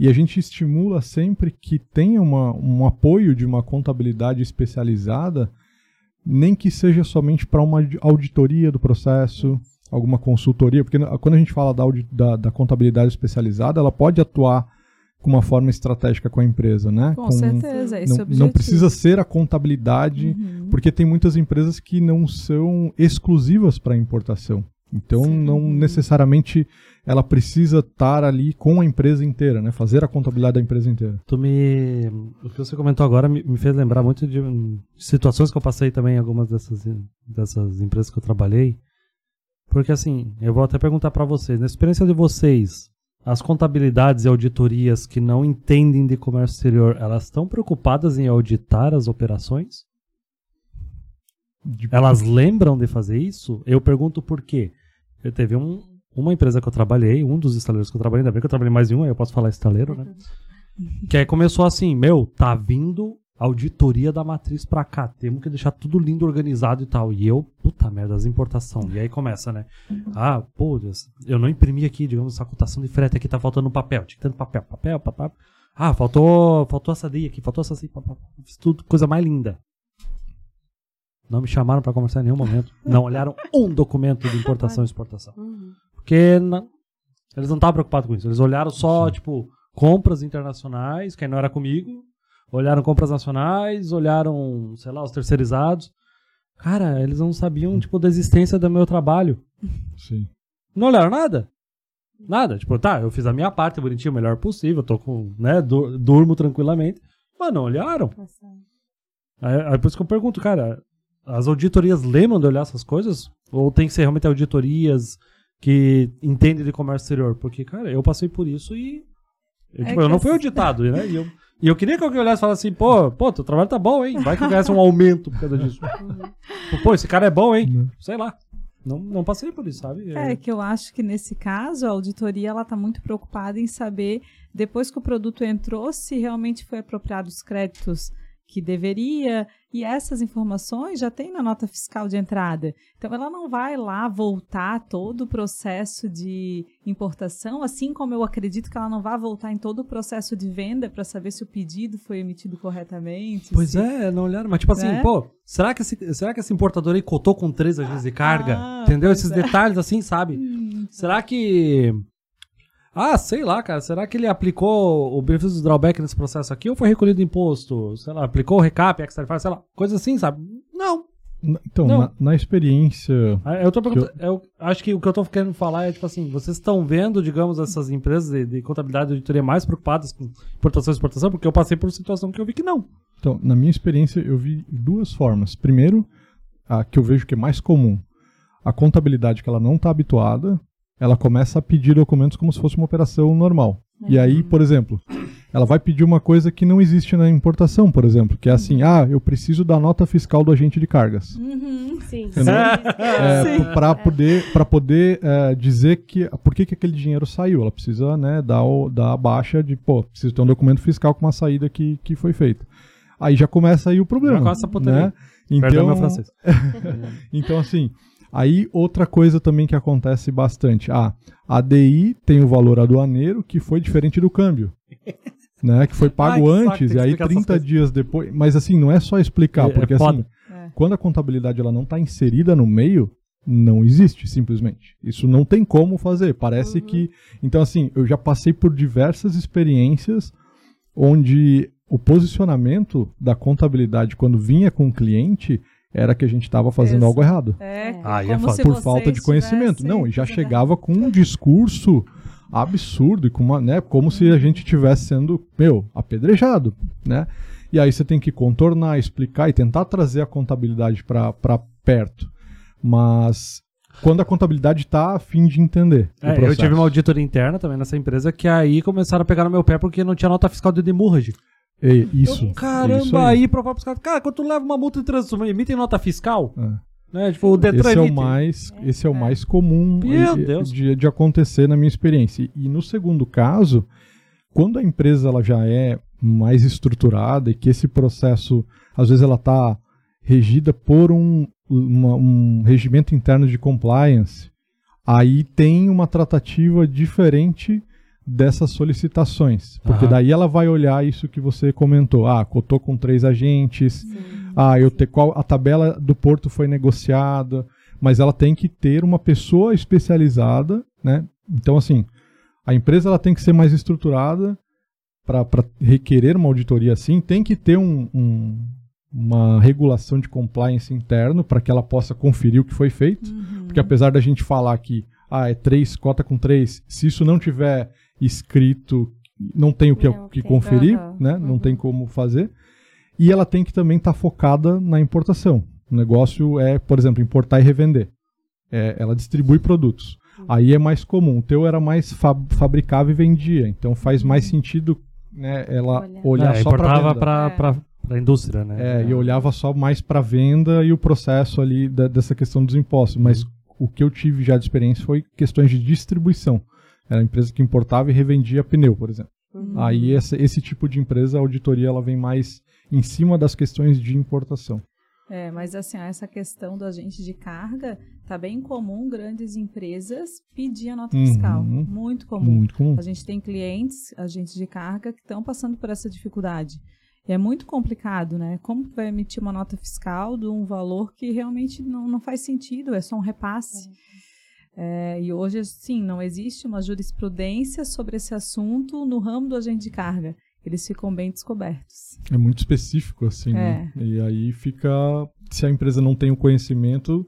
e a gente estimula sempre que tenha uma, um apoio de uma contabilidade especializada nem que seja somente para uma audi- auditoria do processo, alguma consultoria, porque na- quando a gente fala da, da, da contabilidade especializada, ela pode atuar com uma forma estratégica com a empresa, né? Com certeza, esse é o Não, objetivo. não precisa ser a contabilidade, Uhum. porque tem muitas empresas que não são exclusivas para importação. Então, não necessariamente ela precisa estar ali com a empresa inteira, né? Fazer a contabilidade da empresa inteira. Tu me. O que você comentou agora me, me fez lembrar muito de hum, situações que eu passei também em algumas dessas, dessas empresas que eu trabalhei. Porque assim, eu vou até perguntar pra vocês, na experiência de vocês, as contabilidades e auditorias que não entendem de comércio exterior, elas estão preocupadas em auditar as operações? De- Elas lembram de fazer isso? Eu pergunto por quê. Eu teve um, uma empresa que eu trabalhei, um dos estaleiros que eu trabalhei, ainda bem que eu trabalhei mais de um, aí eu posso falar estaleiro, né? Que aí começou assim, meu, tá vindo auditoria da matriz pra cá, temos que deixar tudo lindo, organizado e tal. E eu, puta merda, as importação. E aí começa, né? Ah, pô, Deus, eu não imprimi aqui, digamos, essa cotação de frete aqui, tá faltando papel. Tinha que ter papel, papel, papel. Ah, faltou, faltou essa daí aqui, faltou essa assim, papel. Fiz tudo, coisa mais linda. Não me chamaram pra conversar em nenhum momento. Não olharam <laughs> um documento de importação e exportação. Uhum. Porque não- eles não estavam preocupados com isso. Eles olharam só, tipo, compras internacionais, que aí não era comigo. Olharam compras nacionais, olharam, sei lá, os terceirizados. Cara, eles não sabiam, tipo, da existência do meu trabalho. Sim. Não olharam nada. Nada. Tipo, tá, eu fiz a minha parte bonitinho, o melhor possível, tô com, né, dur- durmo tranquilamente. Mas não olharam. Aí, aí por isso que eu pergunto, cara, as auditorias lembram de olhar essas coisas? Ou tem que ser realmente auditorias que entendem de comércio exterior? Porque, cara, eu passei por isso e. Eu, É tipo, eu não fui assim- auditado, né? E eu, e eu queria que alguém olhasse e falasse assim, pô, pô, teu trabalho tá bom, hein? Vai que eu ganhasse um aumento por causa disso. pô, esse cara é bom, hein? Né? Sei lá. Não, não passei por isso, sabe? É que eu acho que nesse caso a auditoria ela está muito preocupada em saber depois que o produto entrou se realmente foi apropriado os créditos que deveria e essas informações já tem na nota fiscal de entrada. Então ela não vai lá voltar todo o processo de importação, assim como eu acredito que ela não vai voltar em todo o processo de venda para saber se o pedido foi emitido corretamente. Pois se- é, não olharam. Mas, tipo assim, Né? pô, será que, esse, será que esse importador aí cotou com três agentes de carga? Ah, Entendeu? Esses é. detalhes assim, sabe? Hum, Será que. Ah, sei lá, cara. Será que ele aplicou o benefício do drawback nesse processo aqui ou foi recolhido imposto? Sei lá, aplicou o recap, extra sei lá, coisa assim, sabe? Não. Na- Então, na, na experiência. Ah, Eu tô perguntando, eu acho que o que eu tô querendo falar é, tipo assim, vocês estão vendo, digamos, essas empresas de, de contabilidade e auditoria mais preocupadas com importação e exportação, porque eu passei por uma situação que eu vi que não. Então, na minha experiência, eu vi duas formas. Primeiro, a que eu vejo que é mais comum. A contabilidade que ela não está habituada, ela começa a pedir documentos como se fosse uma operação normal. E aí, por exemplo, ela vai pedir uma coisa que não existe na importação, por exemplo, que é assim, ah, eu preciso da nota fiscal do agente de cargas. Uhum. Sim. Entendeu? É, para poder, pra poder é, dizer que por que, que aquele dinheiro saiu. Ela precisa né, dar, o, dar a baixa de, pô, preciso ter um documento fiscal com uma saída que, que foi feita. Aí já começa aí o problema. Já começa a putaria. né? Perdão Então, meu francês. <laughs> então, assim, aí outra coisa também que acontece bastante. Ah, a DI tem o valor aduaneiro que foi diferente do câmbio. <laughs> Né, que foi pago Ai, que saco, antes e que aí explicar essas 30 coisas. dias depois. Mas assim, não é só explicar, É- é porque foda. assim, É. quando a contabilidade ela não está inserida no meio, não existe simplesmente. Isso não tem como fazer. Parece que. Então, assim, eu já passei por diversas experiências onde o posicionamento da contabilidade quando vinha com o cliente era que a gente estava fazendo Exato. algo errado. É, Ah, é se Por falta de conhecimento. Não, e já chegava com um discurso absurdo e com uma, né, como se a gente tivesse sendo, meu, apedrejado, né? E aí você tem que contornar, explicar e tentar trazer a contabilidade para perto. Mas quando a contabilidade está a fim de entender. o É, eu tive uma auditoria interna também nessa empresa que aí começaram a pegar no meu pé porque não tinha nota fiscal de demurrage. E- isso. Caramba, isso aí, provar pros caras, cara, quando tu leva uma multa de trânsito, emitem nota fiscal, É. né? Tipo, o Detran Esse é o mais, esse é o mais comum eh, Deus. de, de acontecer na minha experiência. E no segundo caso, quando a empresa ela já é mais estruturada e que esse processo, às vezes ela está regida por um, uma- um regimento interno de compliance, aí tem uma tratativa diferente dessas solicitações. Porque Aham. daí ela vai olhar isso que você comentou. Ah, cotou com três agentes, ah, eu te, qual a tabela do porto foi negociada, mas ela tem que ter uma pessoa especializada, né? Então assim, a empresa ela tem que ser mais estruturada para requerer uma auditoria assim, tem que ter um, um- uma regulação de compliance interno para que ela possa conferir o que foi feito, Uhum. porque apesar da gente falar que ah, é três, cota com três, se isso não tiver escrito, não tem o que, Não que conferir, Aham. né? Não Uhum. tem como fazer. E ela tem que também estar focada na importação. O negócio é, por exemplo, importar e revender. É, ela distribui produtos. Aí é mais comum. O teu era mais fa fabricava e vendia. Então faz mais sentido né, ela Olhar. olhar é, só para importava venda. pra, É. pra, pra indústria, né? É, e olhava só mais para venda e o processo ali da- dessa questão dos impostos. Mas o que eu tive já de experiência foi questões de distribuição. Era a empresa que importava e revendia pneu, por exemplo. Uhum. Aí esse, esse tipo de empresa, a auditoria, ela vem mais em cima das questões de importação. É, mas assim, essa questão do agente de carga tá bem comum grandes empresas pedir a nota Uhum. fiscal. Muito comum. Muito comum. A gente tem clientes, agentes de carga, que estão passando por essa dificuldade. E é muito complicado, né? Como que vai emitir uma nota fiscal de um valor que realmente não, não faz sentido, é só um repasse. É, e hoje, sim, não existe uma jurisprudência sobre esse assunto no ramo do agente de carga. Eles ficam bem descobertos. É muito específico, assim, né? E aí fica. Se a empresa não tem o conhecimento.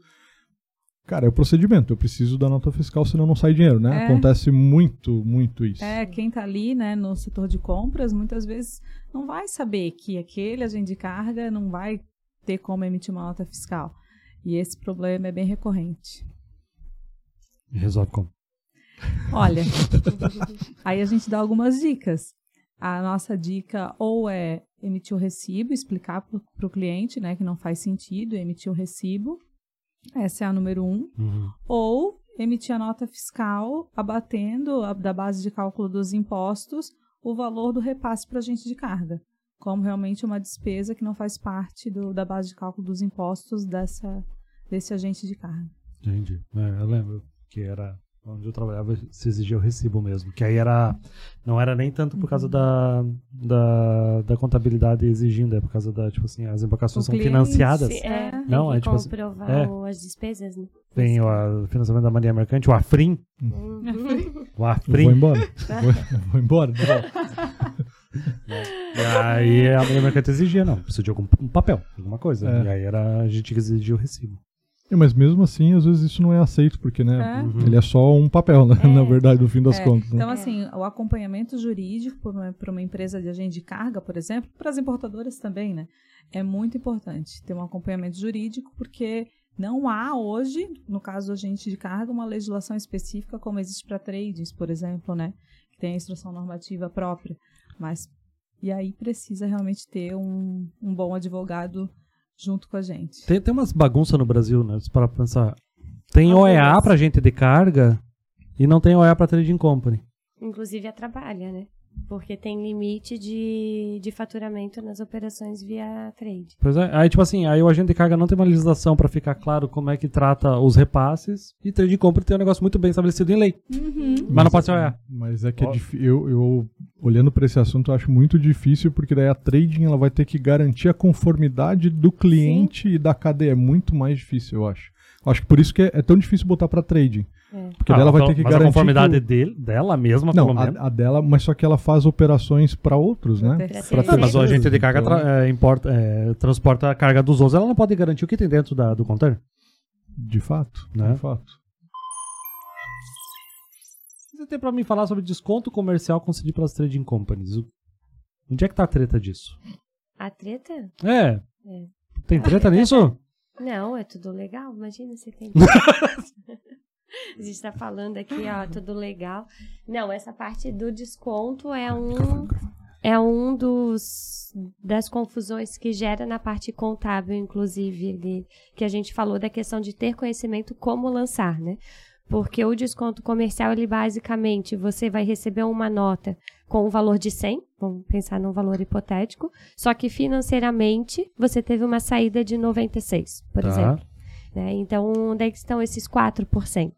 Cara, é o procedimento. Eu preciso da nota fiscal, senão não sai dinheiro, né? É. Acontece muito, muito isso. É, quem está ali, né, no setor de compras, muitas vezes não vai saber que aquele agente de carga não vai ter como emitir uma nota fiscal. E esse problema é bem recorrente. E Resolve como? Olha, <laughs> aí a gente dá algumas dicas. A nossa dica ou é emitir o recibo, explicar para o cliente, né, que não faz sentido emitir o recibo. Essa é a número um. Uhum. ou emitir a nota fiscal abatendo a- da base de cálculo dos impostos o valor do repasse para agente de carga, como realmente uma despesa que não faz parte do- da base de cálculo dos impostos dessa, desse agente de carga. Entendi. É, eu lembro que era onde eu trabalhava, se exigia o recibo mesmo. Que aí era. Não era nem tanto por causa da, da, da contabilidade exigindo, é por causa da, tipo assim, as embarcações são financiadas. É, tem Não, que é tipo assim, comprovar é. o- as despesas, né? Tem o financiamento da Maria Mercante, o AFRIM. Uhum. O Eu vou AFRIM. embora. <laughs> vou, vou embora. E aí a mulher mercante exigia, não, precisa de algum um papel, alguma coisa. É. E aí era, a gente que exigia o recibo. É, mas mesmo assim, às vezes isso não é aceito, porque, né? É. Uhum. Ele é só um papel, né? <laughs> Na verdade, no fim das É, contas. né? Então, assim, o acompanhamento jurídico para uma, empresa de agente de carga, por exemplo, para as importadoras também, né? É muito importante ter um acompanhamento jurídico, porque não há hoje, no caso do agente de carga, uma legislação específica como existe para trades, por exemplo, né? Que tem a instrução normativa própria. Mas, e aí precisa realmente ter um, um bom advogado junto com a gente. Tem, tem umas bagunças no Brasil, né? Pra pensar. Tem Uma OEA pra gente de carga e não tem OEA pra trading company. Inclusive atrapalha, né? Porque tem limite de, de faturamento nas operações via trade. Pois é. Aí, tipo assim, aí o agente de carga não tem uma legislação pra ficar claro como é que trata os repasses e trading company tem um negócio muito bem estabelecido em lei. Mas não pode ser OEA. Mas é que é eu, eu, olhando para esse assunto, eu acho muito difícil, porque daí a trading ela vai ter que garantir a conformidade do cliente e da cadeia. É muito mais difícil, eu acho. Eu acho que por isso que é, é tão difícil botar para trading. É. Porque daí ela vai ter que Ah, mas garantir. a conformidade que o- dele, dela mesma, Não, pelo menos. a, a dela, mas só que ela faz operações para outros, né? Pra Ah, mas o agente de carga então- tra- é, importa, é, transporta a carga dos outros, ela não pode garantir o que tem dentro da- do container. De fato, Né? de fato. Você tem pra mim falar sobre desconto comercial concedido pelas trading companies. Onde é que tá a treta disso? A treta? É. É. Tem treta nisso? Não, é tudo legal. Imagina se tem. <laughs> <laughs> A gente tá falando aqui, ó, tudo legal. Não, essa parte do desconto é um é um dos das confusões que gera na parte contábil, inclusive, de- que a gente falou da questão de ter conhecimento como lançar, né? Porque o desconto comercial, ele basicamente, você vai receber uma nota com o valor de 100, vamos pensar num valor hipotético, só que financeiramente você teve uma saída de 96, por Tá. exemplo. Né? Então, onde é que estão esses 4%?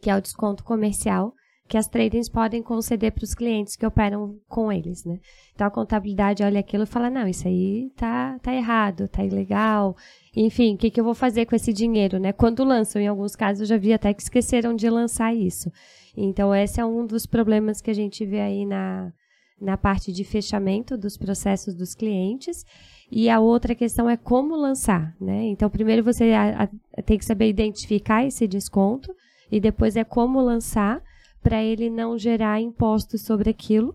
Que é o desconto comercial que as tradings podem conceder para os clientes que operam com eles, né? Então a contabilidade olha aquilo e fala: não, isso aí tá, tá errado, tá ilegal. Enfim, o que, que eu vou fazer com esse dinheiro, né? Quando lançam, em alguns casos eu já vi até que esqueceram de lançar isso. Então, esse é um dos problemas que a gente vê aí na, na parte de fechamento dos processos dos clientes. E a outra questão é como lançar, né? Então, primeiro você a- a- tem que saber identificar esse desconto e depois é como lançar para ele não gerar impostos sobre aquilo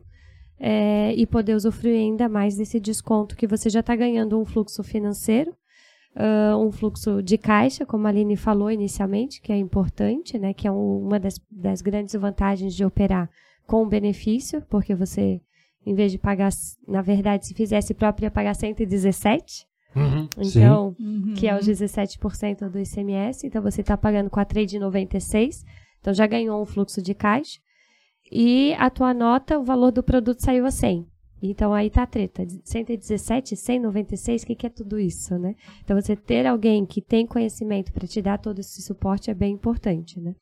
é, e poder usufruir ainda mais desse desconto que você já está ganhando um fluxo financeiro, ah, um fluxo de caixa, como a Aline falou inicialmente, que é importante, né? Que é um- uma das, das grandes vantagens de operar com benefício, porque você, em vez de pagar, na verdade, se fizesse próprio, ia pagar 117. Então, Uhum. que é os 17% do ICMS. Então, você está pagando com a trade 96. Então, já ganhou um fluxo de caixa. E a tua nota, o valor do produto saiu a 100. Então, aí tá a treta. 117, 196, o que, que é tudo isso, né? Então, você ter alguém que tem conhecimento para te dar todo esse suporte é bem importante, né?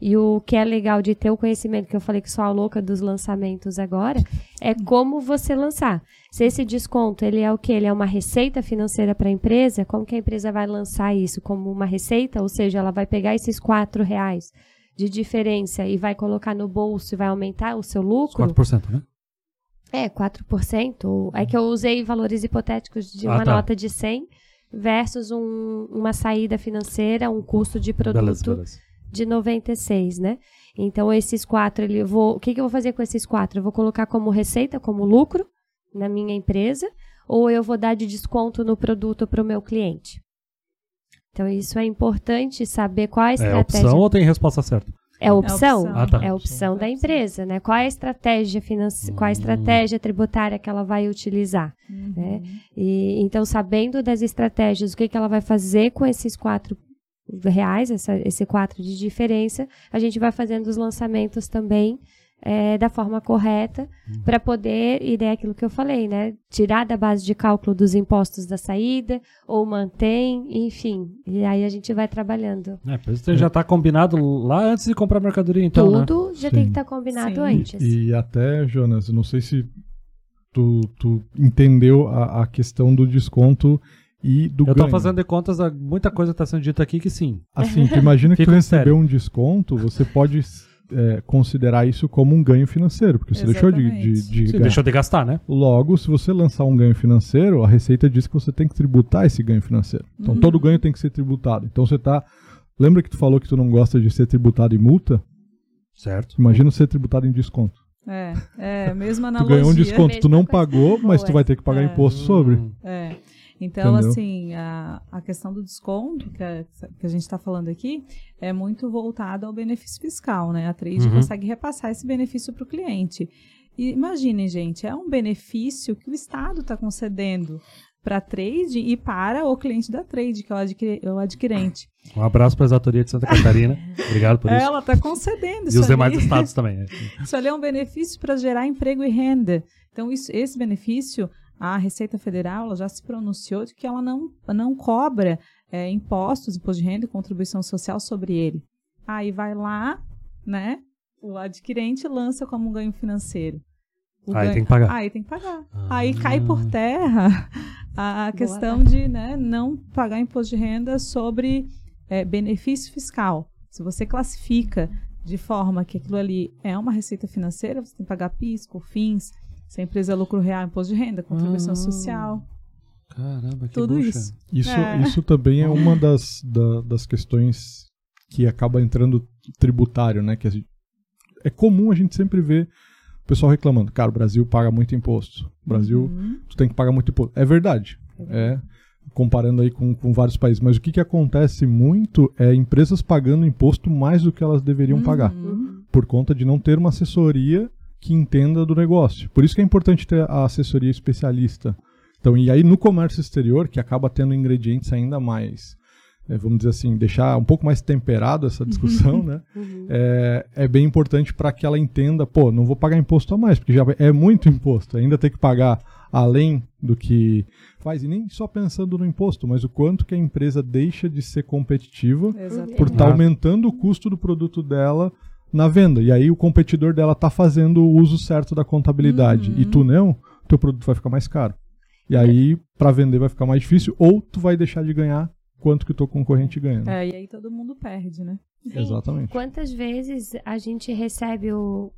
E o que é legal de ter o conhecimento, que eu falei que sou a louca dos lançamentos agora, é como você lançar. Se esse desconto, ele é o que? Ele é uma receita financeira para a empresa, como que a empresa vai lançar isso? Como uma receita? Ou seja, ela vai pegar esses quatro reais de diferença e vai colocar no bolso e vai aumentar o seu lucro? 4%, né? É, 4%. É que eu usei valores hipotéticos de Ah, uma tá. nota de 100 versus um- uma saída financeira, um custo de produto Beleza, beleza. de 96, né? Então, esses quatro, ele, eu vou, o que, que eu vou fazer com esses quatro? Eu vou colocar como receita, como lucro na minha empresa, ou eu vou dar de desconto no produto para o meu cliente? Então, isso é importante saber qual a É estratégia. opção ou tem resposta certa? É opção? opção. Ah, tá. É opção da É empresa, né? Qual é a estratégia financeira, qual é a Hum. estratégia tributária que ela vai utilizar, Uhum. né? E então sabendo das estratégias, o que, que ela vai fazer com esses quatro reais, essa, esse quatro de diferença, a gente vai fazendo os lançamentos também é, da forma correta para poder, e é aquilo que eu falei, né? Tirar da base de cálculo dos impostos da saída, ou mantém, enfim. E aí a gente vai trabalhando. É, por isso você já tá combinado lá antes de comprar a mercadoria, então, né? Tudo já Sim. tem que estar combinado Sim. antes. E até, Jonas, não sei se tu, tu entendeu a, a questão do desconto e do Eu tô ganho. fazendo de contas, muita coisa tá sendo dita aqui que sim. Assim, tu imagina que tu recebeu sério. um desconto, você pode é, considerar isso como um ganho financeiro, porque você deixou de, de, de Você ganhar. deixou de gastar, né? Logo, se você lançar um ganho financeiro, a Receita diz que você tem que tributar esse ganho financeiro. Então, Uhum. todo ganho tem que ser tributado. Então, você tá... Lembra que tu falou que tu não gosta de ser tributado em multa? Certo. Imagina ser tributado em desconto. É, é, mesma Tu analogia. ganhou um desconto, tu não coisa. pagou, mas tu Boa. vai ter que pagar É. imposto sobre. É. Então, Entendeu? assim, a, a questão do desconto que a, que a gente está falando aqui é muito voltada ao benefício fiscal, né? A trade Uhum. consegue repassar esse benefício para o cliente. E imaginem, gente, é um benefício que o Estado está concedendo para a trade e para o cliente da trade, que é o, adquiri- o adquirente. Um abraço para a exatoria de Santa Catarina. <laughs> Obrigado por isso. Ela está concedendo E isso os demais ali. estados também. né? <laughs> Isso ali é um benefício para gerar emprego e renda. Então, isso- esse benefício, a Receita Federal ela já se pronunciou de que ela não, não cobra é, impostos, imposto de renda e contribuição social sobre ele. Aí vai lá, né? O adquirente lança como um ganho financeiro. O Aí ganho- tem que pagar. Aí tem que pagar. Ah. Aí cai por terra a, a questão de né, não pagar imposto de renda sobre é, benefício fiscal. Se você classifica de forma que aquilo ali é uma receita financeira, você tem que pagar PIS, COFINS, se a empresa é lucro real, imposto de renda, contribuição Ah. social, Caramba, que tudo bucha. isso. Isso, É. isso também é uma das, da- das questões que acaba entrando tributário, né? Que a gente- é comum a gente sempre ver o pessoal reclamando, cara, o Brasil paga muito imposto. O Brasil, Uhum. tu tem que pagar muito imposto. É verdade. É, comparando aí com, com vários países. Mas o que, que acontece muito é empresas pagando imposto mais do que elas deveriam pagar. Uhum. Por conta de não ter uma assessoria que entenda do negócio. Por isso que é importante ter a assessoria especialista. Então, e aí no comércio exterior, que acaba tendo ingredientes ainda mais, eh, vamos dizer assim, deixar um pouco mais temperado essa discussão, <laughs> né? Uhum. É, é bem importante para que ela entenda, pô, não vou pagar imposto a mais, porque já é muito imposto, ainda tem que pagar além do que faz, e nem só pensando no imposto, mas o quanto que a empresa deixa de ser competitiva Exatamente. por estar Ah. aumentando o custo do produto dela na venda. E aí o competidor dela tá fazendo o uso certo da contabilidade. Uhum. E tu não, teu produto vai ficar mais caro. E aí, para vender vai ficar mais difícil, ou tu vai deixar de ganhar quanto que o teu concorrente ganha. né? É, e aí todo mundo perde, né? Sim. Exatamente. Quantas vezes a gente recebe o,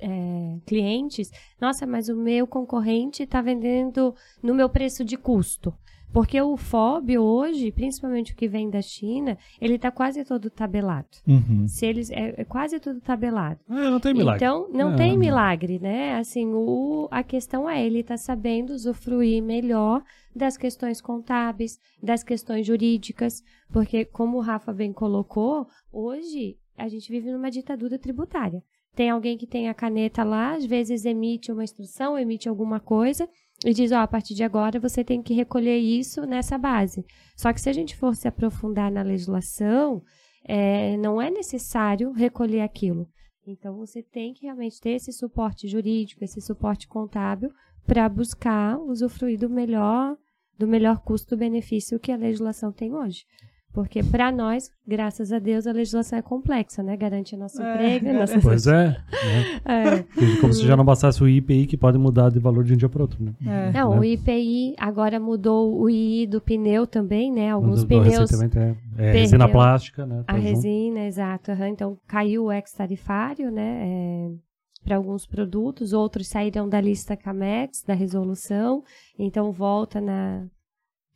é, clientes, nossa, mas o meu concorrente está vendendo no meu preço de custo. Porque o FOB hoje, principalmente o que vem da China, ele está quase todo tabelado. Uhum. Se eles é, é quase tudo tabelado. É, não tem milagre. Então, não É, tem milagre, né? Assim, o, a questão é ele tá sabendo usufruir melhor das questões contábeis, das questões jurídicas, porque como o Rafa bem colocou, hoje a gente vive numa ditadura tributária. Tem alguém que tem a caneta lá, às vezes emite uma instrução, emite alguma coisa e diz, ó, a partir de agora você tem que recolher isso nessa base. Só que se a gente for se aprofundar na legislação, é, não é necessário recolher aquilo. Então você tem que realmente ter esse suporte jurídico, esse suporte contábil para buscar usufruir do melhor do melhor custo-benefício que a legislação tem hoje. Porque para nós, graças a Deus, a legislação é complexa, né? Garante nosso É, emprego, é. nossa Pois é. né? é. Como se já não bastasse o IPI que pode mudar de valor de um dia para outro, né? É. Não, Né? o IPI agora mudou o II do pneu também, né? Alguns Do- do pneus recentemente é, é resina plástica, né? A Tá junto. resina, exato. aham. Então, caiu o ex-tarifário, né? para alguns produtos, outros saíram da lista CAMEX, da resolução, então volta na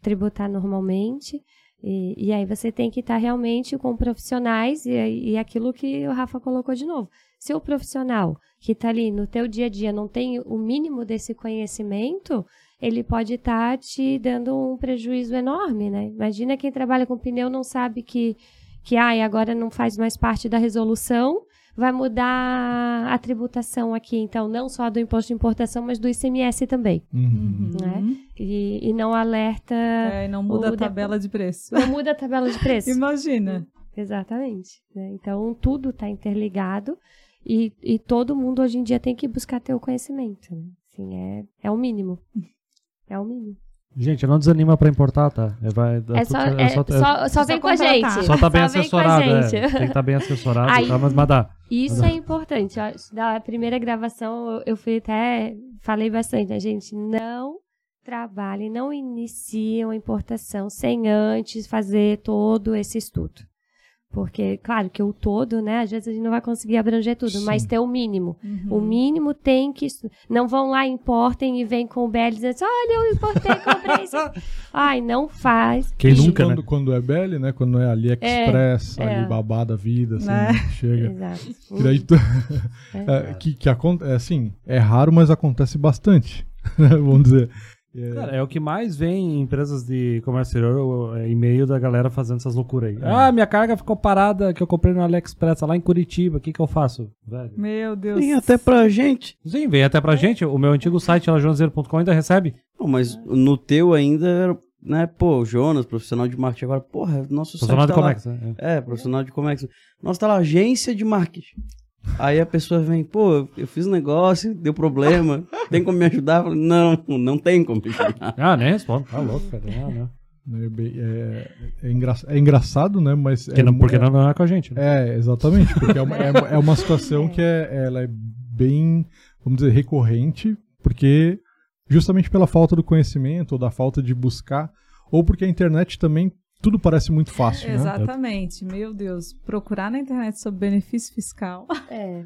tributar normalmente. E, e aí você tem que estar realmente com profissionais e, e aquilo que o Rafa colocou de novo. Se o profissional que está ali no teu dia a dia não tem o mínimo desse conhecimento, ele pode estar te dando um prejuízo enorme, né? Imagina quem trabalha com pneu não sabe que, que ai, agora não faz mais parte da resolução, vai mudar a tributação aqui, então, não só do imposto de importação, mas do ICMS também. Uhum. Né? E, e não alerta, É, e não muda a tabela de preço. não muda a tabela de preço. <laughs> Imagina. Exatamente. né? Então, tudo está interligado e, e todo mundo hoje em dia tem que buscar ter o conhecimento. Né? Assim, é, é o mínimo. É o mínimo. Gente, não desanima pra importar, tá? É, vai, É tudo só, certo, é, só, só, só vem com a gente. só tá bem assessorado, é. Tem que estar bem assessorado, Aí- tá? Mas, mas dá. Isso é importante. ó. Da primeira gravação, eu- eu fui até. Falei bastante, né, gente? Não trabalhem, não iniciem a importação sem antes fazer todo esse estudo. Porque, claro, que o todo, né? Às vezes a gente não vai conseguir abranger tudo, mas Sim. ter o mínimo. Uhum. O mínimo tem que. Não vão lá, importem e vem com o BL dizendo assim: olha, eu importei, comprei isso. <laughs> Ai, não faz. Quem Isso nunca, quando, né? quando é BL, né? Quando é AliExpress, É, é. Alibaba da vida, assim, Né? né, que chega. Exato. E daí tu- <laughs> É. <laughs> é, que, que acon- é, assim, é raro, mas acontece bastante. Vamos dizer. É, Cara, é o que mais vem em empresas de comércio exterior, é e-mail da galera fazendo essas loucuras aí. Ah, minha carga ficou parada que eu comprei no AliExpress lá em Curitiba, o que que eu faço? Velho. Meu Deus. Tem até pra gente. Sim, vem até pra gente, o meu antigo site, lá, jonazeiro.com, ainda recebe. Não, mas no teu ainda, era, né, pô, Jonas, profissional de marketing, agora, porra, nosso Profissional site de tá lá. Comex, né? É, profissional de Comex. Nossa, tá lá, agência de marketing. Aí a pessoa vem, pô, eu fiz um negócio, deu problema, tem como me ajudar? Eu falo, não, não tem como me ajudar. Ah, nem respondo, tá louco, cara. Não, não. é, é- é engra- é engraçado, né? Mas Porque, é, não, porque é, não, não é com a gente. Né? É, exatamente. Porque é uma, é uma- é uma situação que é, ela é bem, vamos dizer, recorrente, porque justamente pela falta do conhecimento, ou da falta de buscar, ou porque a internet também, tudo parece muito fácil, né? Exatamente. Meu Deus. Procurar na internet sobre benefício fiscal. É.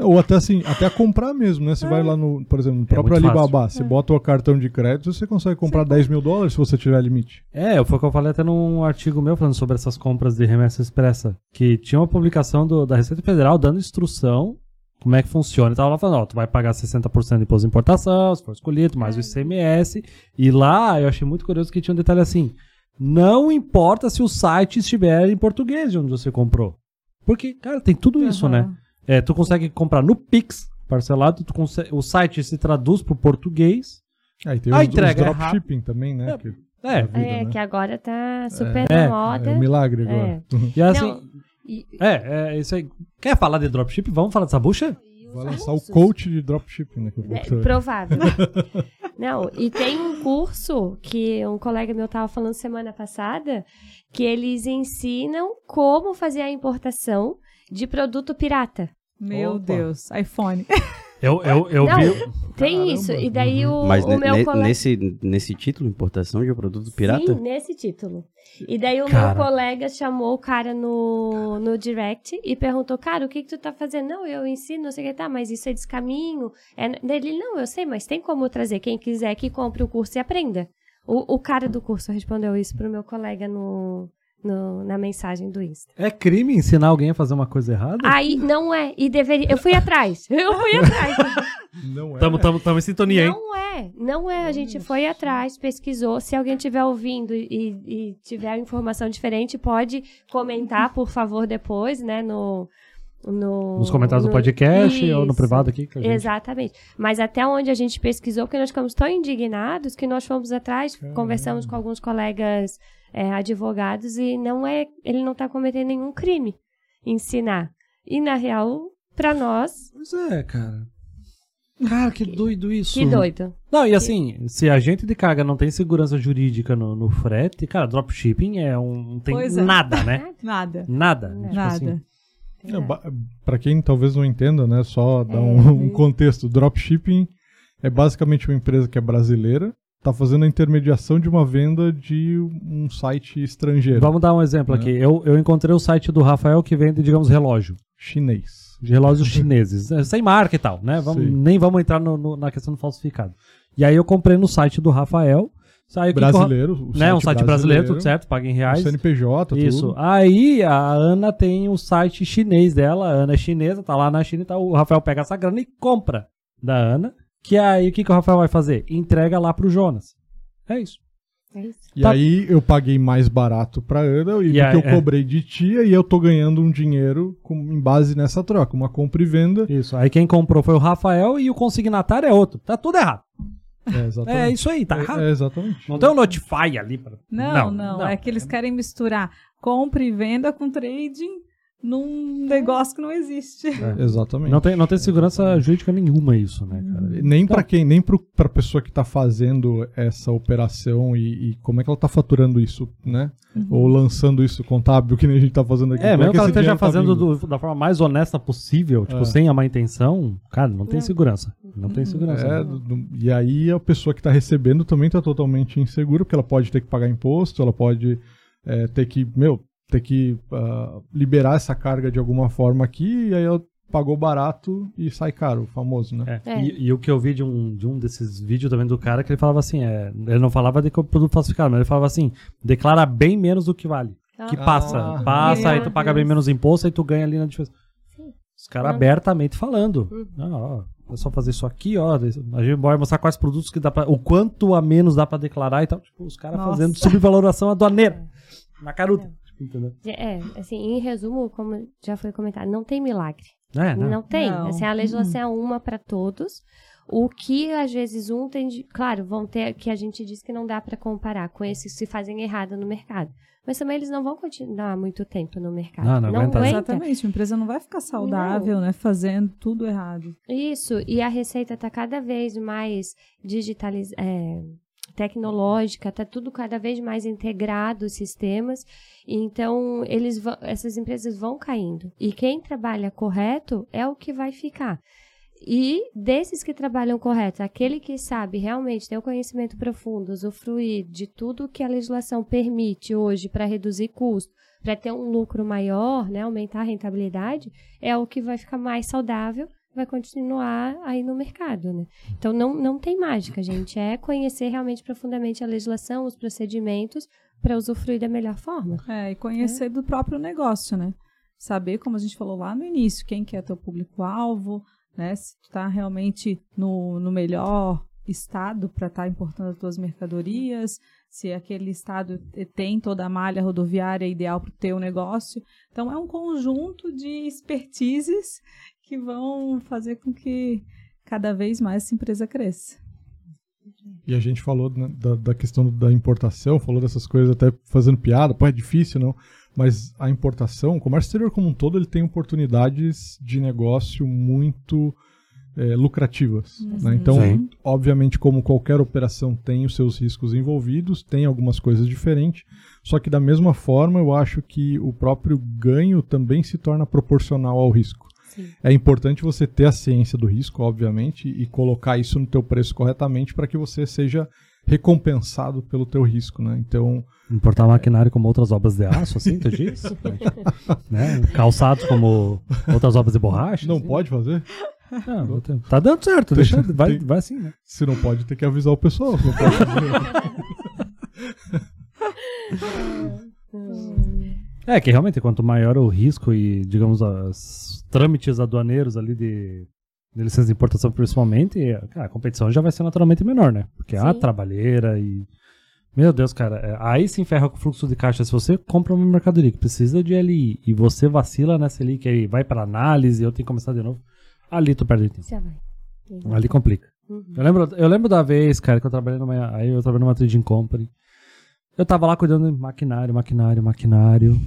Ou até assim, até comprar mesmo, né? Você vai lá no, por exemplo, no próprio muito fácil. Alibaba, você bota o cartão de crédito, você consegue comprar 10 mil dólares se você tiver limite. É, foi o que eu falei até num artigo meu falando sobre essas compras de remessa expressa. Que tinha uma publicação do- da Receita Federal dando instrução como é que funciona. E tava lá falando, ó, tu vai pagar 60% de imposto de importação, se for escolhido, mais o ICMS. E lá eu achei muito curioso que tinha um detalhe assim: não importa se o site estiver em português de onde você comprou. Porque, cara, tem tudo isso, Aham. né? É, tu consegue comprar no Pix, parcelado, tu consegue- o site se traduz pro português. Aí tem A os, entrega é os dropshipping também, né? É, que- É, vida, É, né? que agora tá super É, na moda. é um milagre agora. e assim. Não, e- É, é isso aí. Quer falar de dropship? Vamos falar dessa bucha? Vai lançar o coach de dropshipping pouco. É, provável. <laughs> Não, e tem um curso que um colega meu tava falando semana passada, que eles ensinam como fazer a importação de produto pirata. Meu Opa. Deus. iPhone. <laughs> Eu, eu, eu Não, vi. Tem Caramba. isso. E daí o, Mas o meu ne- colega. nesse, nesse título, importação de produto pirata? Sim, nesse título. E daí o Cara. meu colega chamou o cara no, no direct e perguntou, cara, o que que tu tá fazendo? Não, eu ensino, não sei o que, tá, mas isso é descaminho. É... Ele, não, eu sei, mas tem como trazer quem quiser que compre o curso e aprenda. O, o cara do curso respondeu isso pro meu colega no, no- na mensagem do Insta. É crime ensinar alguém a fazer uma coisa errada? Aí, não é, e deveria... Eu fui atrás, <laughs> eu fui atrás. Não é. Tamo, tamo, tamo em sintonia, hein? Não é, não é. A gente foi atrás, pesquisou. Se alguém estiver ouvindo e, e tiver informação diferente, pode comentar, por favor, depois, né? No, no, Nos comentários do no- podcast ou no Isso. privado aqui. Que a gente... Exatamente. Mas até onde a gente pesquisou, porque nós ficamos tão indignados que nós fomos atrás, conversamos com alguns colegas é, advogados e não é, ele não está cometendo nenhum crime ensinar. E na real, para nós, Pois é, cara. Cara, que doido isso. que doido. Não, e assim, se a gente de carga não tem segurança jurídica no, no frete, cara, dropshipping é um. Não tem Pois é. nada, né? Nada. <laughs> Nada. Nada. Tipo assim, Nada. É, ba- pra quem talvez não entenda, né? Só dar É, um, um é. contexto. Dropshipping é basicamente uma empresa que é brasileira, tá fazendo a intermediação de uma venda de um site estrangeiro, Vamos dar um exemplo É. aqui. Eu, eu encontrei o site do Rafael que vende, digamos, relógio. chinês. de relógios chineses, é, sem marca e tal, né? Vamos- nem vamos entrar no- no- na questão do falsificado. E aí eu comprei no site do Rafael, saiu Brasileiro, o né? Um site brasileiro, tudo certo, paga em O reais. CNPJ, Isso. tudo. Aí a Ana tem o site chinês dela, a Ana é chinesa, tá lá na China e tá, o Rafael pega essa grana e compra da Ana, que aí o que, que o Rafael vai fazer? Entrega lá pro Jonas. É isso. É isso. E Tá. aí eu paguei mais barato pra Ana e, E porque aí, eu é. cobrei de tia e eu tô ganhando um dinheiro com, em base nessa troca, uma compra e venda. Isso. Aí quem comprou foi o Rafael e o consignatário é outro. Tá tudo errado. É, exatamente. É isso aí, tá É- errado. é, exatamente. Não tem um Notify ali. Pra... Não, não, É que eles querem misturar compra e venda com trading num negócio que não existe. <laughs> Exatamente. Não tem, não tem segurança jurídica nenhuma isso, né, cara? Nem pra quem, nem pro, pra pessoa que tá fazendo essa operação e, e como é que ela tá faturando isso, né? Ou lançando isso contábil, que nem a gente tá fazendo aqui. É, Como mesmo que ela esteja tá fazendo do- da forma mais honesta possível, tipo, É. sem a má intenção, cara, não tem segurança. Não tem segurança. É, do- do- e aí a pessoa que tá recebendo também tá totalmente insegura, porque ela pode ter que pagar imposto, ela pode é, ter que, meu, ter que ah, liberar essa carga de alguma forma aqui, e aí eu pagou barato e sai caro, o famoso, né? É, É. E, e o que eu vi de um, de um desses vídeos também do cara, que ele falava assim, é, ele não falava de produto falsificado, mas ele falava assim, declara bem menos do que vale. Que Ah. passa, Ah. passa, aí tu paga bem menos imposto, aí tu ganha ali na diferença. Os caras abertamente falando. Uhum. Não, ó, é só fazer isso aqui, ó. A gente vai mostrar quais produtos que dá pra. O quanto a menos dá pra declarar e tal. Tipo, os caras fazendo subvaloração aduaneira. Na caruta. Entendeu? É, assim, em resumo, como já foi comentado, não tem milagre. É, Não, não. tem. Não. Assim, a legislação é uma para todos. O que às vezes um tem de, claro, vão ter que a gente diz que não dá para comparar com esses que se fazem errado no mercado. Mas também eles não vão continuar muito tempo no mercado. Não, não aguenta. Exatamente, a empresa não vai ficar saudável, né? Fazendo tudo errado. Isso, e a receita está cada vez mais digitalizada, tecnológica, está tudo cada vez mais integrado, os sistemas. Então, eles vão- essas empresas vão caindo. E quem trabalha correto é o que vai ficar. E desses que trabalham correto, aquele que sabe realmente ter o conhecimento profundo, usufruir de tudo que a legislação permite hoje para reduzir custo, para ter um lucro maior, né, aumentar a rentabilidade, é o que vai ficar mais saudável, vai continuar aí no mercado, né? Então não, não tem mágica, gente, é conhecer realmente profundamente a legislação, os procedimentos para usufruir da melhor forma. É, e conhecer do próprio negócio, né? Saber, como a gente falou lá no início, quem que é teu público-alvo, né? Se tu tá realmente no, no melhor estado para estar importando as tuas mercadorias, se aquele estado te- tem toda a malha rodoviária ideal para o teu negócio. Então, é um conjunto de expertises que vão fazer com que cada vez mais essa empresa cresça. E a gente falou né, da, da questão da importação, falou dessas coisas até fazendo piada, pô, é difícil, não? Mas a importação, o comércio exterior como um todo, ele tem oportunidades de negócio muito é, lucrativas. né? Então, Sim. obviamente, como qualquer operação tem os seus riscos envolvidos, tem algumas coisas diferentes, só que da mesma forma eu acho que o próprio ganho também se torna proporcional ao risco. Sim. É importante você ter a ciência do risco, obviamente, e colocar isso no teu preço corretamente para que você seja recompensado pelo teu risco, né? Então, Importar maquinário como outras obras de aço, assim, tu <laughs> diz? né? Calçados como outras obras de borracha. não assim. pode fazer? Não, vou ter- tá dando certo, deixa, vai, Tem- vai assim, né? Se não pode, tem que avisar o pessoal. Não pode fazer. <laughs> <laughs> É que realmente, quanto maior o risco e, digamos, os trâmites aduaneiros ali de, de licença de importação, principalmente, é, cara, a competição já vai ser naturalmente menor, né? Porque há Sim. trabalheira e. Meu Deus, cara, é, aí se enferra com o fluxo de caixa. Se você compra uma mercadoria que precisa de LI e você vacila nessa LI, que aí vai pra análise e eu tenho que começar de novo, ali tu perde tempo. Já vai. Ali complica. Uhum. Eu lembro, eu lembro da vez, cara, que eu trabalhei numa. Aí eu trabalhei numa trading company. Eu tava lá cuidando de maquinário, maquinário, maquinário.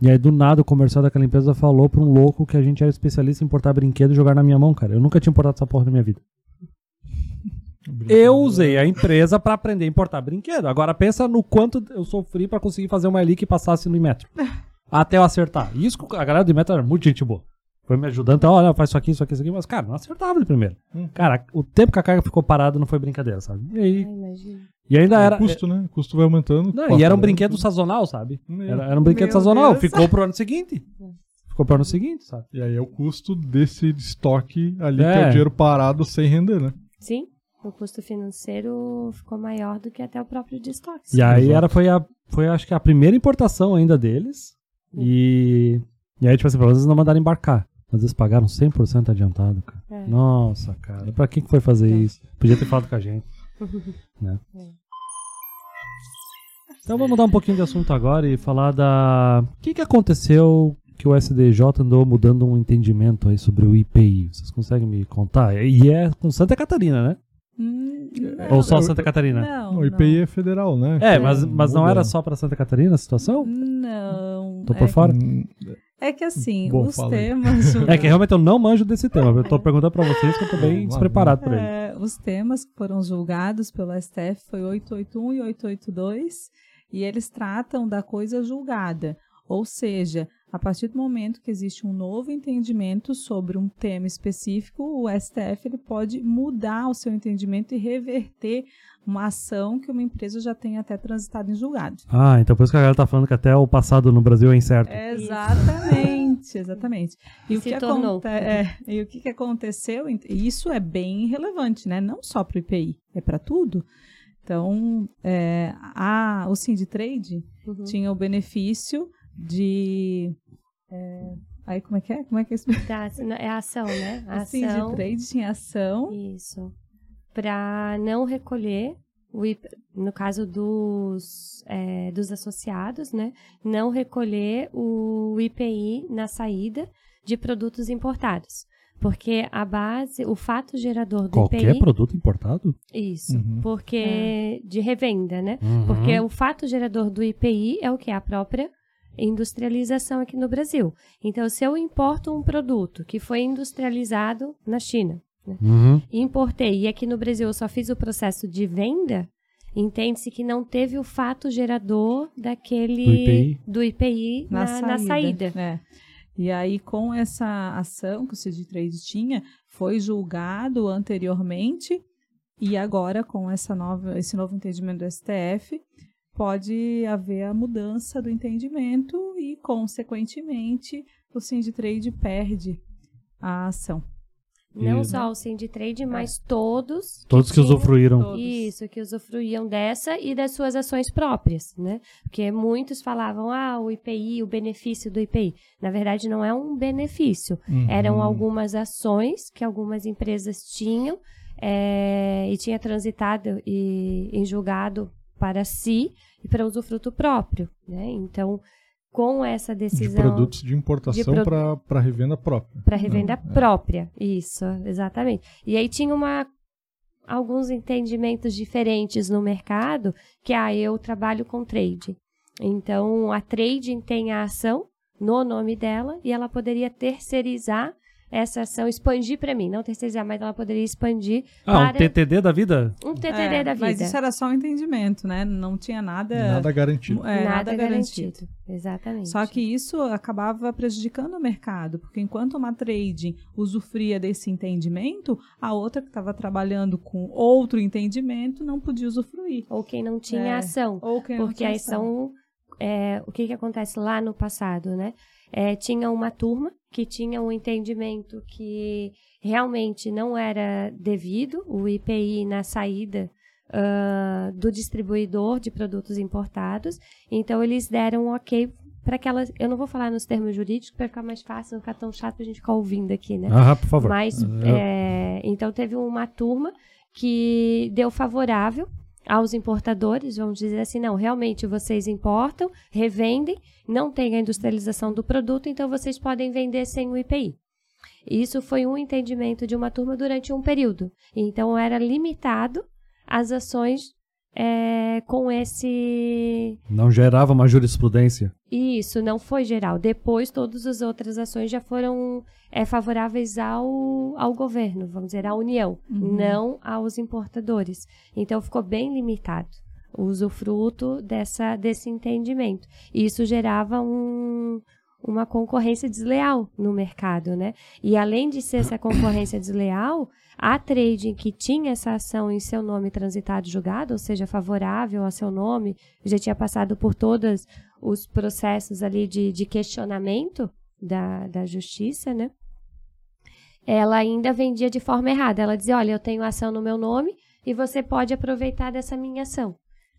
E aí, do nada, o comercial daquela empresa falou pra um louco que a gente era especialista em importar brinquedo e jogar na minha mão, cara. Eu nunca tinha importado essa porra na minha vida. Eu usei a empresa pra aprender a importar brinquedo. Agora pensa no quanto eu sofri pra conseguir fazer uma ali que passasse no metro. Até eu acertar. Isso, a galera do metro era muito gente boa. Foi me ajudando, então, olha, faz isso aqui, isso aqui, isso aqui. Mas, cara, não acertava de primeiro. Hum. Cara, o tempo que a carga ficou parada não foi brincadeira, sabe? E, aí, Ai, imagina. E ainda era. o custo, né? O custo vai aumentando. Não, passa e era um brinquedo sazonal, sabe? Meu. Era, era um brinquedo Meu sazonal. Deus. Ficou pro ano seguinte. Ficou pro ano seguinte, sabe? E aí é o custo desse estoque ali, que é É. o dinheiro parado sem render, né? Sim, o custo financeiro ficou maior do que até o próprio de estoques. E aí era, foi, a, foi, acho que, a primeira importação ainda deles. E. E aí, tipo assim, pelo menos não mandaram embarcar. Mas eles pagaram 100% adiantado, cara. É. Nossa, cara. Pra quem que foi fazer É. isso? Podia ter falado com a gente. <laughs> né? É. Então vamos mudar um pouquinho de assunto agora e falar da. O que, que aconteceu que o SDJ andou mudando um entendimento aí sobre o IPI? Vocês conseguem me contar? E é com Santa Catarina, né? Hum, Ou só eu- Santa Catarina? Não, o IPI é federal, né? É, mas, mas não era só pra Santa Catarina a situação? Não. Tô por é, fora? Hum, é que assim, Bom, os temas. É que realmente eu não manjo desse tema. Eu tô <laughs> perguntando pra vocês que eu tô bem despreparado pra ele. É, os temas que foram julgados pelo STF foi 881 e 882 e eles tratam da coisa julgada, ou seja, A partir do momento que existe um novo entendimento sobre um tema específico, o STF ele pode mudar o seu entendimento e reverter uma ação que uma empresa já tem até transitado em julgado. Ah, então por isso que a galera tá falando que até o passado no Brasil é incerto. Exatamente, exatamente. E o, que tornou. é, e o que, que aconteceu? e Isso é bem relevante, né? Não só para o IPI, é para tudo. Então, é, a, o Trade Uhum. tinha o benefício de. é, aí, como é que é? Como é que é Tá, é a ação, né? <laughs> A O ação. Trade tinha ação. Isso. Para não recolher, o IP no caso dos, é, dos associados, né? Não recolher o IPI na saída de produtos importados. Porque a base, o fato gerador do Qualquer IPI. produto importado? Isso. Uhum. Porque. De revenda, né? Uhum. Porque o fato gerador do IPI é o que? A própria industrialização aqui no Brasil. Então, se eu importo um produto que foi industrializado na China, Uhum. e importei e aqui no Brasil eu só fiz o processo de venda, entende-se que não teve o fato gerador daquele Do IPI. do IPI na, na saída. É. E aí, com essa ação que o CD Trade tinha, foi julgado anteriormente e agora, com essa nova, esse novo entendimento do STF, pode haver a mudança do entendimento e, consequentemente, o Trade perde a ação. Não E- só o Trade, mas todos Todos que tinham- usufruíram. Todos. Isso, que usufruíam dessa e das suas ações próprias, né? Porque muitos falavam, ah, o IPI, o benefício do IPI. Na verdade, não é um benefício. Uhum. Eram algumas ações que algumas empresas tinham é, e tinha transitado e em julgado para si e para usufruto próprio, né? Então, com essa De decisão produtos de importação de para revenda própria. para revenda Não, é. própria, isso, exatamente. E aí tinha uma alguns entendimentos diferentes no mercado, que ah, eu trabalho com trade. Então, a trading tem a ação no nome dela e ela poderia terceirizar essa ação, expandir para mim, não terceirizar, mas ela poderia expandir Ah, um para TTD da vida? um TTD É, da vida. Mas isso era só um entendimento, né? Não tinha nada, Nada garantido. é, nada, nada garantido. garantido. Exatamente. Só que isso acabava prejudicando o mercado, porque enquanto uma trading usufruía desse entendimento, a outra que estava trabalhando com outro entendimento não podia usufruir. ou quem não tinha É. ação. Ou quem não Porque tinha aí ação. são. é, o que, que acontece lá no passado, né? É, tinha uma turma que tinha um entendimento que realmente não era devido, o IPI na saída ah, do distribuidor de produtos importados. Então, eles deram um ok para aquelas. Eu não vou falar nos termos jurídicos para ficar mais fácil, não ficar tão chato para a gente ficar ouvindo aqui, né? Ah, por favor. Mas, é, então, teve uma turma que deu favorável aos importadores, vamos dizer assim, não, realmente vocês importam, revendem, não tem a industrialização do produto, então vocês podem vender sem o IPI. Isso foi um entendimento de uma turma durante um período. Então, era limitado as ações é, com esse Não gerava uma jurisprudência. isso, não foi geral. Depois, todas as outras ações já foram é, favoráveis ao, ao governo, vamos dizer, à União, não aos importadores. Então, ficou bem limitado o usufruto dessa, desse entendimento. E isso gerava um, uma concorrência desleal no mercado, né? E além de ser essa concorrência desleal, a trading que tinha essa ação em seu nome transitado e julgado, ou seja, favorável a seu nome, já tinha passado por todos os processos ali de, de questionamento da, da justiça, né? Ela ainda vendia de forma errada. Ela dizia, olha, eu tenho ação no meu nome e você pode aproveitar dessa minha ação.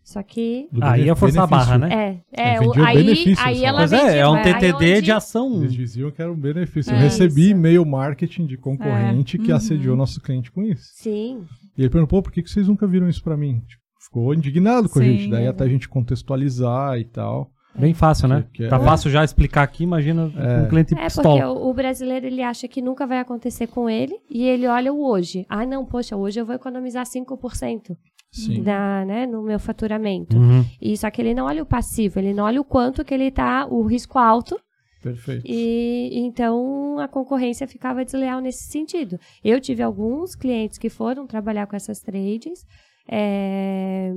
Só que Do Aí ia forçar a barra, né? é, é, É, o- aí, benefício aí ela Pois vendia, é, é um aí TTD onde- de ação. Eles diziam que era um benefício. É eu recebi isso. e-mail marketing de concorrente que Uhum. assediou nosso cliente com isso. Sim, E ele perguntou, pô, por que que vocês nunca viram isso pra mim? Tipo, ficou indignado com a Sim, gente. Daí é. até a gente contextualizar e tal. Bem fácil, né? Que- que Tá é- fácil já explicar aqui, imagina um cliente É porque pistola. o, o brasileiro ele acha que nunca vai acontecer com ele e ele olha o hoje. Ah, não, poxa, hoje eu vou economizar 5% Sim. da, né, no meu faturamento. Uhum. E só que ele não olha o passivo, ele não olha o quanto que ele tá, o risco alto, Perfeito. e então a concorrência ficava desleal nesse sentido. Eu tive alguns clientes que foram trabalhar com essas trades, é,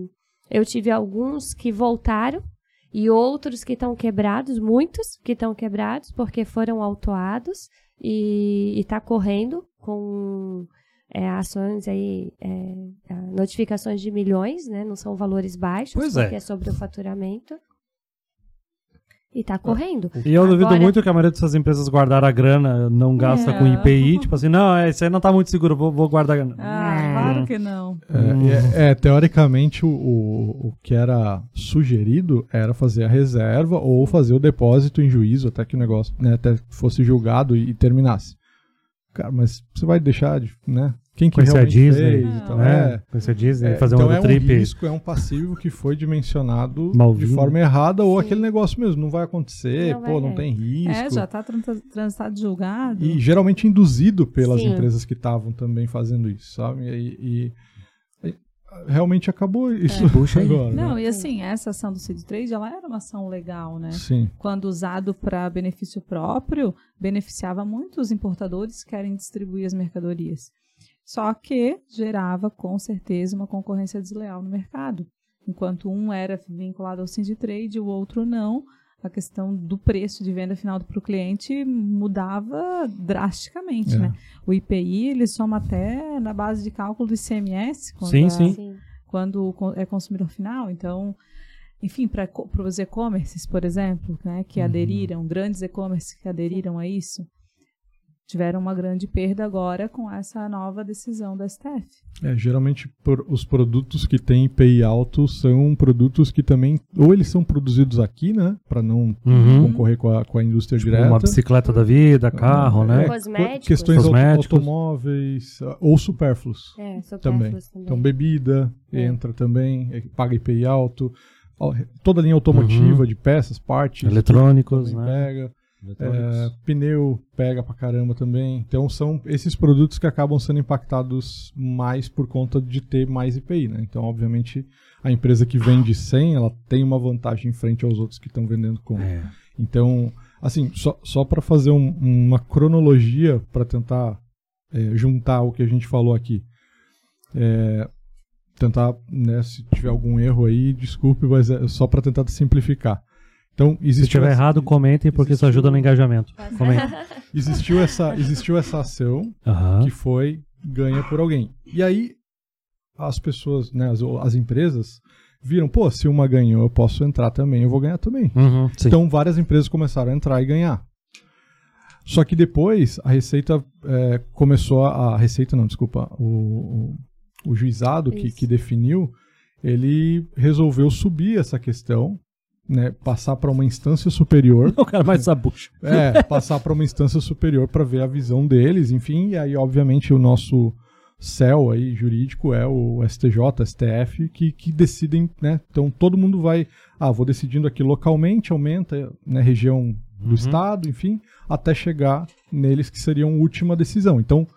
eu tive alguns que voltaram e outros que estão quebrados, muitos que estão quebrados porque foram autuados e está correndo com é, ações aí, é, notificações de milhões, né? Não são valores baixos, Pois é. porque é sobre o faturamento. E tá correndo. E eu duvido Agora- muito que a maioria dessas empresas guardaram a grana, não gasta É. com IPI, tipo assim, não, é, isso aí não tá muito seguro, vou, vou guardar a grana. Ah, claro que não. É, é, é, teoricamente, o, o, o que era sugerido era fazer a reserva ou fazer o depósito em juízo até que o negócio né, até fosse julgado e, e terminasse. Cara, mas você vai deixar de. Né? Quem que Conhecer a Disney, fez, então, né? é. Conhecer a Disney, É, fazer então um é trip. um risco, é um passivo que foi dimensionado Mal de forma errada ou Sim. aquele negócio mesmo, não vai acontecer, Não pô, vai, não é. tem risco. É, já tá tran- transitado julgado. E geralmente induzido pelas Sim. empresas que estavam também fazendo isso, sabe? E, e- e realmente acabou isso Puxa aí. <laughs> agora. Não, né? e assim, essa ação do Seed Trade, ela era uma ação legal, né? Sim. Quando usado para benefício próprio, beneficiava muitos importadores que querem distribuir as mercadorias. Só que gerava, com certeza, uma concorrência desleal no mercado. Enquanto um era vinculado ao Seed Trade e o outro não, a questão do preço de venda final para o cliente mudava drasticamente, É. né? O IPI, ele soma até na base de cálculo do ICMS, quando Sim, a- sim. Sim. quando é consumidor final. Então, enfim, para os e-commerces, por exemplo, né, que Uhum. aderiram, grandes e-commerces que aderiram a isso, tiveram uma grande perda agora com essa nova decisão da STF. É, geralmente por- os produtos que têm IPI alto são produtos que também, ou eles são produzidos aqui, né, para não Uhum. concorrer com a, com a indústria Tipo, direta. uma bicicleta da vida, carro, né? É, Cosméticos. Questões Cosméticos. automóveis ah, ou supérfluos. É, Também. supérfluos também. Então, bebida É. entra também, é, paga IPI alto. Toda a linha automotiva Uhum. de peças, partes. Eletrônicos, também né? pega. É, pneu pega pra caramba também. Então são esses produtos que acabam sendo impactados mais por conta de ter mais IPI, né? Então, obviamente, a empresa que vende 100, ela tem uma vantagem em frente aos outros que estão vendendo com. É. Então, assim, só, só para fazer um- uma cronologia para tentar é, juntar o que a gente falou aqui. É, tentar, né, se tiver algum erro aí, desculpe, mas é só para tentar simplificar. Então, Se existiu estiver essa- errado, comentem, porque isso existiu- ajuda no engajamento. Comenta. <laughs> existiu essa, existiu essa ação Aham. que foi ganha por alguém. E aí as pessoas, né, as, as empresas viram, pô, se uma ganhou, eu posso entrar também, eu vou ganhar também. Uhum. Então várias empresas começaram a entrar e ganhar. Só que depois a Receita é, começou a, a Receita não, desculpa, o, o, o juizado que, Isso. que definiu, ele resolveu subir essa questão, né, passar para uma instância superior <laughs> o cara mais sabucho. é, passar para uma instância superior para ver a visão deles, enfim, e aí, obviamente, o nosso céu aí jurídico é o STJ, STF, que, que decidem, né? Então todo mundo vai, ah, vou decidindo aqui localmente, aumenta, né, região do Uhum. estado, enfim, até chegar neles que seriam a última decisão. Então,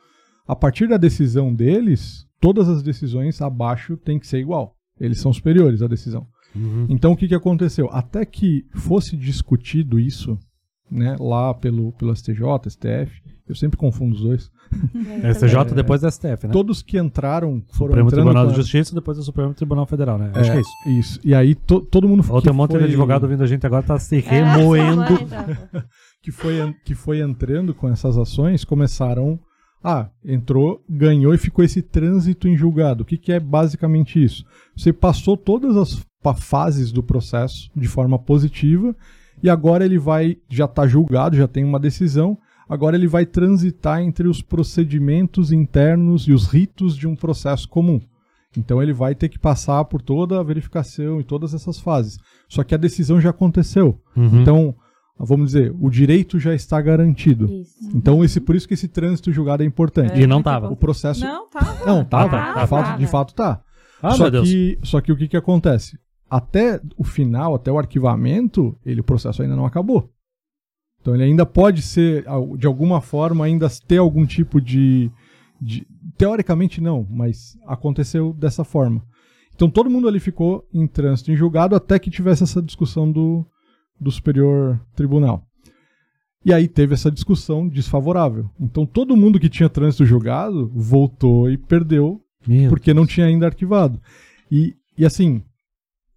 a partir da decisão deles, todas as decisões abaixo têm que ser igual. Eles são superiores à decisão. Uhum. Então o que, que aconteceu? Até que fosse discutido isso, né, lá pelo, pelo STJ, STF, eu sempre confundo os dois. STJ depois da STF, né? Todos que entraram foram Supremo entrando Tribunal com de a- Justiça e depois o Supremo Tribunal Federal, né? Acho É, que é isso. Isso. E aí to- todo mundo Ou que tem um monte foi, de advogado ouvindo a gente agora, tá se É, remoendo. então. <laughs> que foi que foi entrando com essas ações começaram ah, entrou, ganhou e ficou esse trânsito em julgado. O que, que é basicamente isso? Você passou todas as fases do processo de forma positiva e agora ele vai, já está julgado, já tem uma decisão, agora ele vai transitar entre os procedimentos internos e os ritos de um processo comum. Então ele vai ter que passar por toda a verificação e todas essas fases. Só que a decisão já aconteceu. Uhum. Então, vamos dizer, o direito já está garantido. Isso. Então, esse, por isso que esse trânsito julgado é importante. E não muito tava. O processo. Não, tá. Não, tá, tá, de, fato, tá. de fato tá. Ah, só, meu Deus. que, só que o que, que acontece? Até o final, até o arquivamento, ele, o processo ainda não acabou. Então ele ainda pode ser, de alguma forma, ainda ter algum tipo de, de- Teoricamente não, mas aconteceu dessa forma. Então todo mundo ali ficou em trânsito em julgado até que tivesse essa discussão do, do Superior Tribunal. E aí teve essa discussão desfavorável. Então todo mundo que tinha trânsito julgado voltou e perdeu Meu porque não tinha ainda arquivado. E, e assim,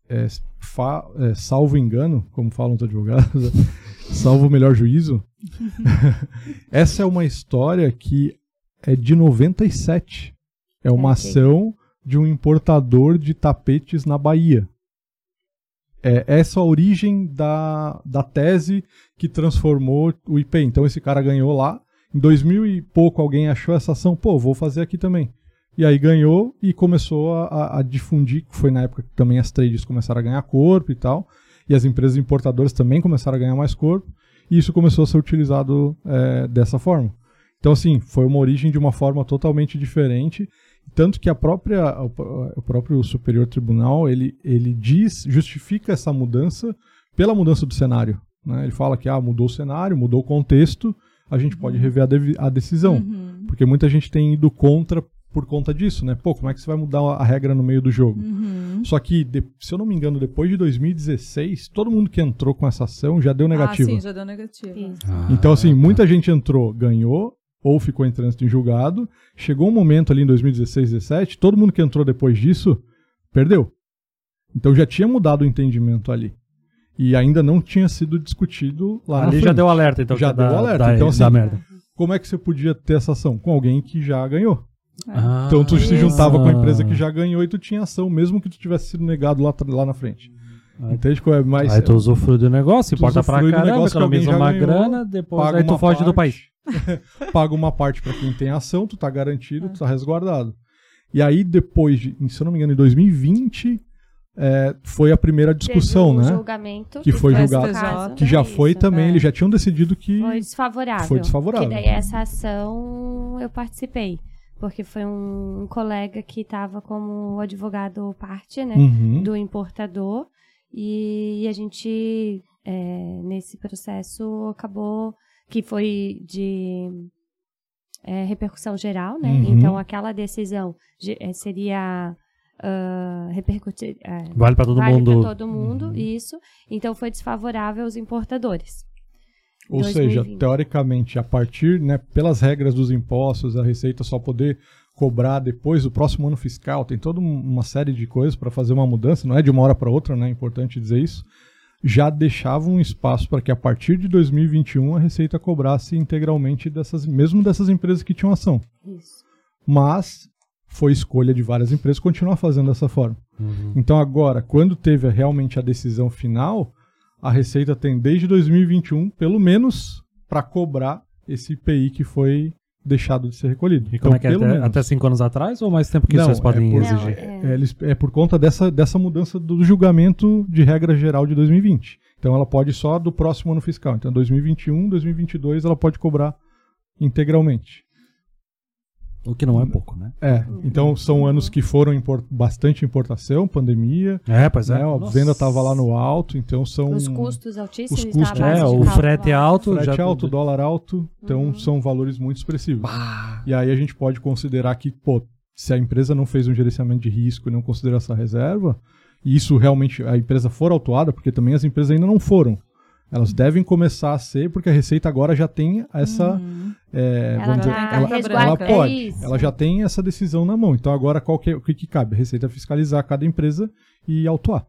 é, fa- é, salvo engano, como falam os advogados, <laughs> salvo o melhor juízo, <laughs> essa é uma história que é de 97. É uma Ok. ação de um importador de tapetes na Bahia. É essa a origem da, da tese que transformou o IP. Então esse cara ganhou lá. Em 2000 e pouco alguém achou essa ação, pô, vou fazer aqui também. E aí ganhou e começou a, a- difundir, que foi na época que também as trades começaram a ganhar corpo e tal, e as empresas importadoras também começaram a ganhar mais corpo, e isso começou a ser utilizado é, dessa forma. Então, assim, foi uma origem de uma forma totalmente diferente, tanto que a própria, o, próprio Superior Tribunal, ele, ele diz, justifica essa mudança pela mudança do cenário. né? Ele fala que ah, mudou o cenário, mudou o contexto, a gente pode rever a, devi- a decisão. Uhum. Porque muita gente tem ido contra por conta disso, né? Pô, como é que você vai mudar a regra no meio do jogo? Uhum. Só que, de- se eu não me engano, depois de 2016, todo mundo que entrou com essa ação já deu negativa. Ah, sim, já deu negativa. Isso. Então, assim, Ah, muita gente entrou, ganhou, ou ficou em trânsito em julgado. Chegou um momento ali em 2016, 2017, todo mundo que entrou depois disso perdeu. Então já tinha mudado o entendimento ali. E ainda não tinha sido discutido lá na Ali já frente. deu alerta, então. Já dá- deu alerta, dá- então, dá assim, merda. Como é que você podia ter essa ação? Com alguém que já ganhou. Ah, Então tu se isso. juntava com a empresa que já ganhou e tu tinha ação, mesmo que tu tivesse sido negado lá, lá na frente. Ah. Entende? qual É mais, Aí tu usufrui do negócio, importa pra usufrui do caramba, economiza uma ganhou, grana, depois paga aí tu uma foge do parte, país. <laughs> paga uma parte pra quem tem ação, tu tá garantido, tu tá resguardado. E aí depois, de, se eu não me engano, em 2020, é, foi a primeira discussão, um né? julgamento. Que foi foi julgado. STJ. Que já Isso, foi também, é. eles já tinham decidido que Foi desfavorável. Foi desfavorável. Que daí essa ação eu participei. Porque foi um, um colega que estava como advogado parte, né? Uhum. Do importador. E, a gente, é, nesse processo, acabou que foi de é, repercussão geral, né? Uhum. Então, aquela decisão ge- é, seria ah, repercutir. é, Vale pra todo vale mundo. pra todo mundo, Uhum. isso. Então, foi desfavorável aos importadores. Ou seja, 2020. teoricamente, a partir, né, pelas regras dos impostos, a Receita só poder cobrar depois do próximo ano fiscal, tem toda um- uma série de coisas para fazer uma mudança, não é de uma hora para outra, né? É importante dizer isso. Já deixava um espaço para que a partir de 2021 a Receita cobrasse integralmente dessas, mesmo dessas empresas que tinham ação. Isso. Mas foi escolha de várias empresas continuar fazendo dessa forma. Uhum. Então agora, quando teve realmente a decisão final, a Receita tem desde 2021, pelo menos, para cobrar esse IPI que foi deixado de ser recolhido. E como é que é? Até, menos. até cinco anos atrás ou mais tempo que Não, vocês é podem por- exigir? Não, É, eles- é por conta dessa, dessa mudança do julgamento de regra geral de 2020. Então ela pode só do próximo ano fiscal. Então 2021, 2022 ela pode cobrar integralmente. O que não é pouco, né? É, então são anos que foram impor- bastante importação, pandemia, É, pois é. né? A Nossa. venda estava lá no alto, então são Os custos altíssimos. Os custos- tá? Base É, o frete alto. frete já alto, dólar alto, então Uhum. são valores muito expressivos. Bah. E aí a gente pode considerar que, pô, se a empresa não fez um gerenciamento de risco e não considerou essa reserva, e isso realmente a empresa for autuada, porque também as empresas ainda não foram. Elas devem começar a ser, porque a Receita agora já tem essa. Uhum. é, Ela vamos dizer, tá ela, ela é pode. isso. Ela já tem essa decisão na mão. Então agora qual que é- o que, que cabe? A Receita fiscalizar cada empresa e autuar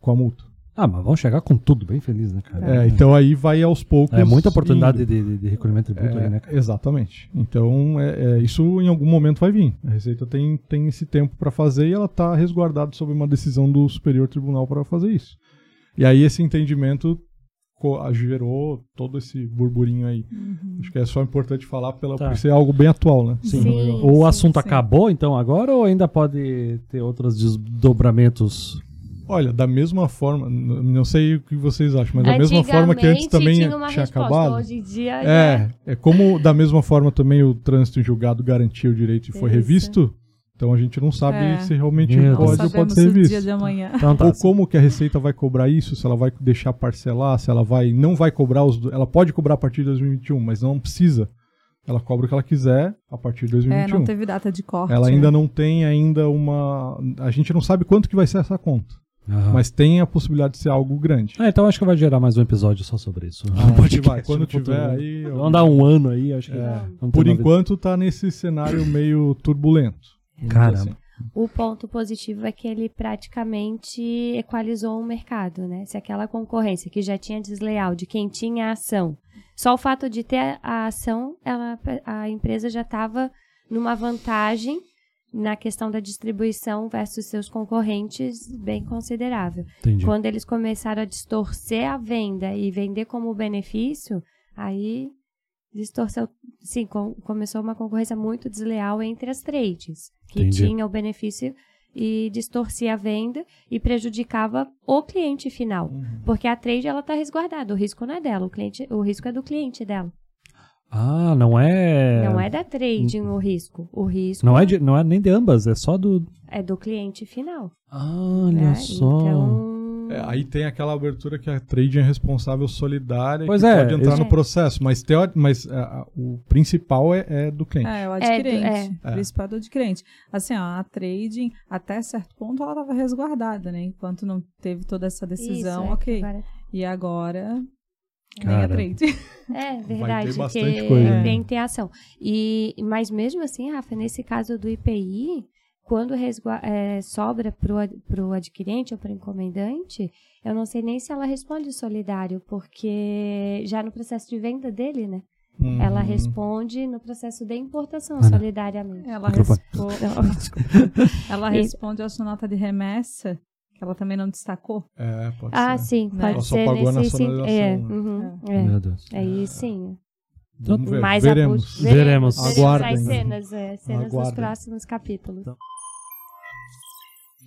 com a multa. Ah, mas vamos chegar com tudo, bem feliz, né, cara? É, então aí vai aos poucos. É muita oportunidade de, de, de recolhimento de tributo É, aí, né, cara? Exatamente. Então, é, é, isso em algum momento vai vir. A Receita tem, tem esse tempo para fazer e ela está resguardada sob uma decisão do Superior Tribunal para fazer isso. E aí esse entendimento gerou todo esse burburinho aí. Acho que é só importante falar pela, Tá. por ser algo bem atual, né? Sim. Legal. O sim, assunto sim. acabou, então, agora, ou ainda pode ter outros desdobramentos? Olha, da mesma forma, não sei o que vocês acham, mas da mesma forma que antes também tinha uma tinha acabado. Hoje em dia É, é como da mesma forma também o trânsito em julgado garantia o direito e foi revisto, então a gente não sabe É. se realmente Meu pode Não ou pode ser o dia revisto. de amanhã. Então tá. Ou como que a Receita vai cobrar isso, se ela vai deixar parcelar, se ela vai não vai cobrar os ela pode cobrar a partir de 2021, mas não precisa. Ela cobra o que ela quiser a partir de É, 2021. não teve data de corte. ela né? ainda não tem ainda uma a gente não sabe quanto que vai ser essa conta, Aham. mas tem a possibilidade de ser algo grande. Ah, então acho que vai gerar mais um episódio só sobre isso. Ah, <laughs> Um que vai. podcast Quando tiver aí, eu- Vamos dar um ano aí, acho que. É. Por enquanto tá nesse cenário meio turbulento. Caramba. assim. O ponto positivo é que ele praticamente equalizou o mercado, né? Se aquela concorrência que já tinha desleal de quem tinha a ação, só o fato de ter a ação, ela, a empresa já estava numa vantagem na questão da distribuição versus seus concorrentes bem considerável. Entendi. Quando eles começaram a distorcer a venda e vender como benefício, aí distorceu, sim, com- começou uma concorrência muito desleal entre as trades, que Entendi. tinha o benefício e distorcia a venda e prejudicava o cliente final, porque a trade ela está resguardada, o risco não é dela, o cliente, o risco é do cliente dela. Ah, não é. Não é da trading o risco, o risco Não é, de- não é nem de ambas, é só do. é do cliente final. Olha né? só. Então, É, aí tem aquela abertura que a trading é responsável solidária Pois que é, pode entrar isso- no processo, mas, teori- mas ah, o principal é, é do cliente. É, o do- adquirente. é. O principal é do adquirente. Assim, ó, a trading, até certo ponto, ela estava resguardada, né? Enquanto não teve toda essa decisão, isso, é, ok. agora- E agora, nem Cara. a trade. <laughs> É verdade, bastante que coisa, né? tem, tem ação. E, mas mesmo assim, Rafa, nesse caso do IPI, quando é, sobra para o adquirente ou para o encomendante, eu não sei nem se ela responde solidário, porque já no processo de venda dele, né? Uhum. Ela responde no processo de importação Ana. solidariamente. Ela, respo- <laughs> ela responde a sua nota de remessa, que ela também não destacou. É, pode ah, ser. sim, Né? pode Ela só ser pagou a nesse sim- nacionalização, É, né? uhum, É. é. Meu Deus. Aí sim. Vamos ver, Mais veremos. abuso. Veremos. Aguardem. as cenas, é, cenas dos próximos capítulos.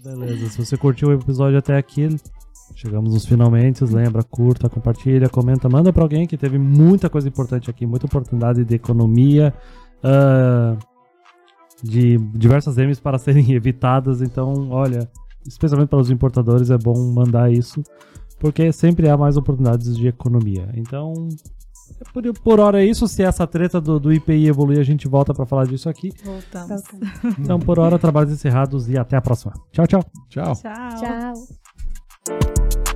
Beleza, se você curtiu o episódio até aqui, chegamos nos finalmente. Lembra, curta, compartilha, comenta, manda pra alguém que teve muita coisa importante aqui, muita oportunidade de economia, ah, de diversas M's para <laughs> serem evitadas. Então, olha, especialmente para os importadores, é bom mandar isso, porque sempre há mais oportunidades de economia. Então, por, por hora é isso. Se essa treta do, do IPI evoluir, a gente volta para falar disso aqui. Voltamos. <laughs> Então, por hora, trabalhos encerrados e até a próxima. Tchau, tchau. Tchau. Tchau. Tchau.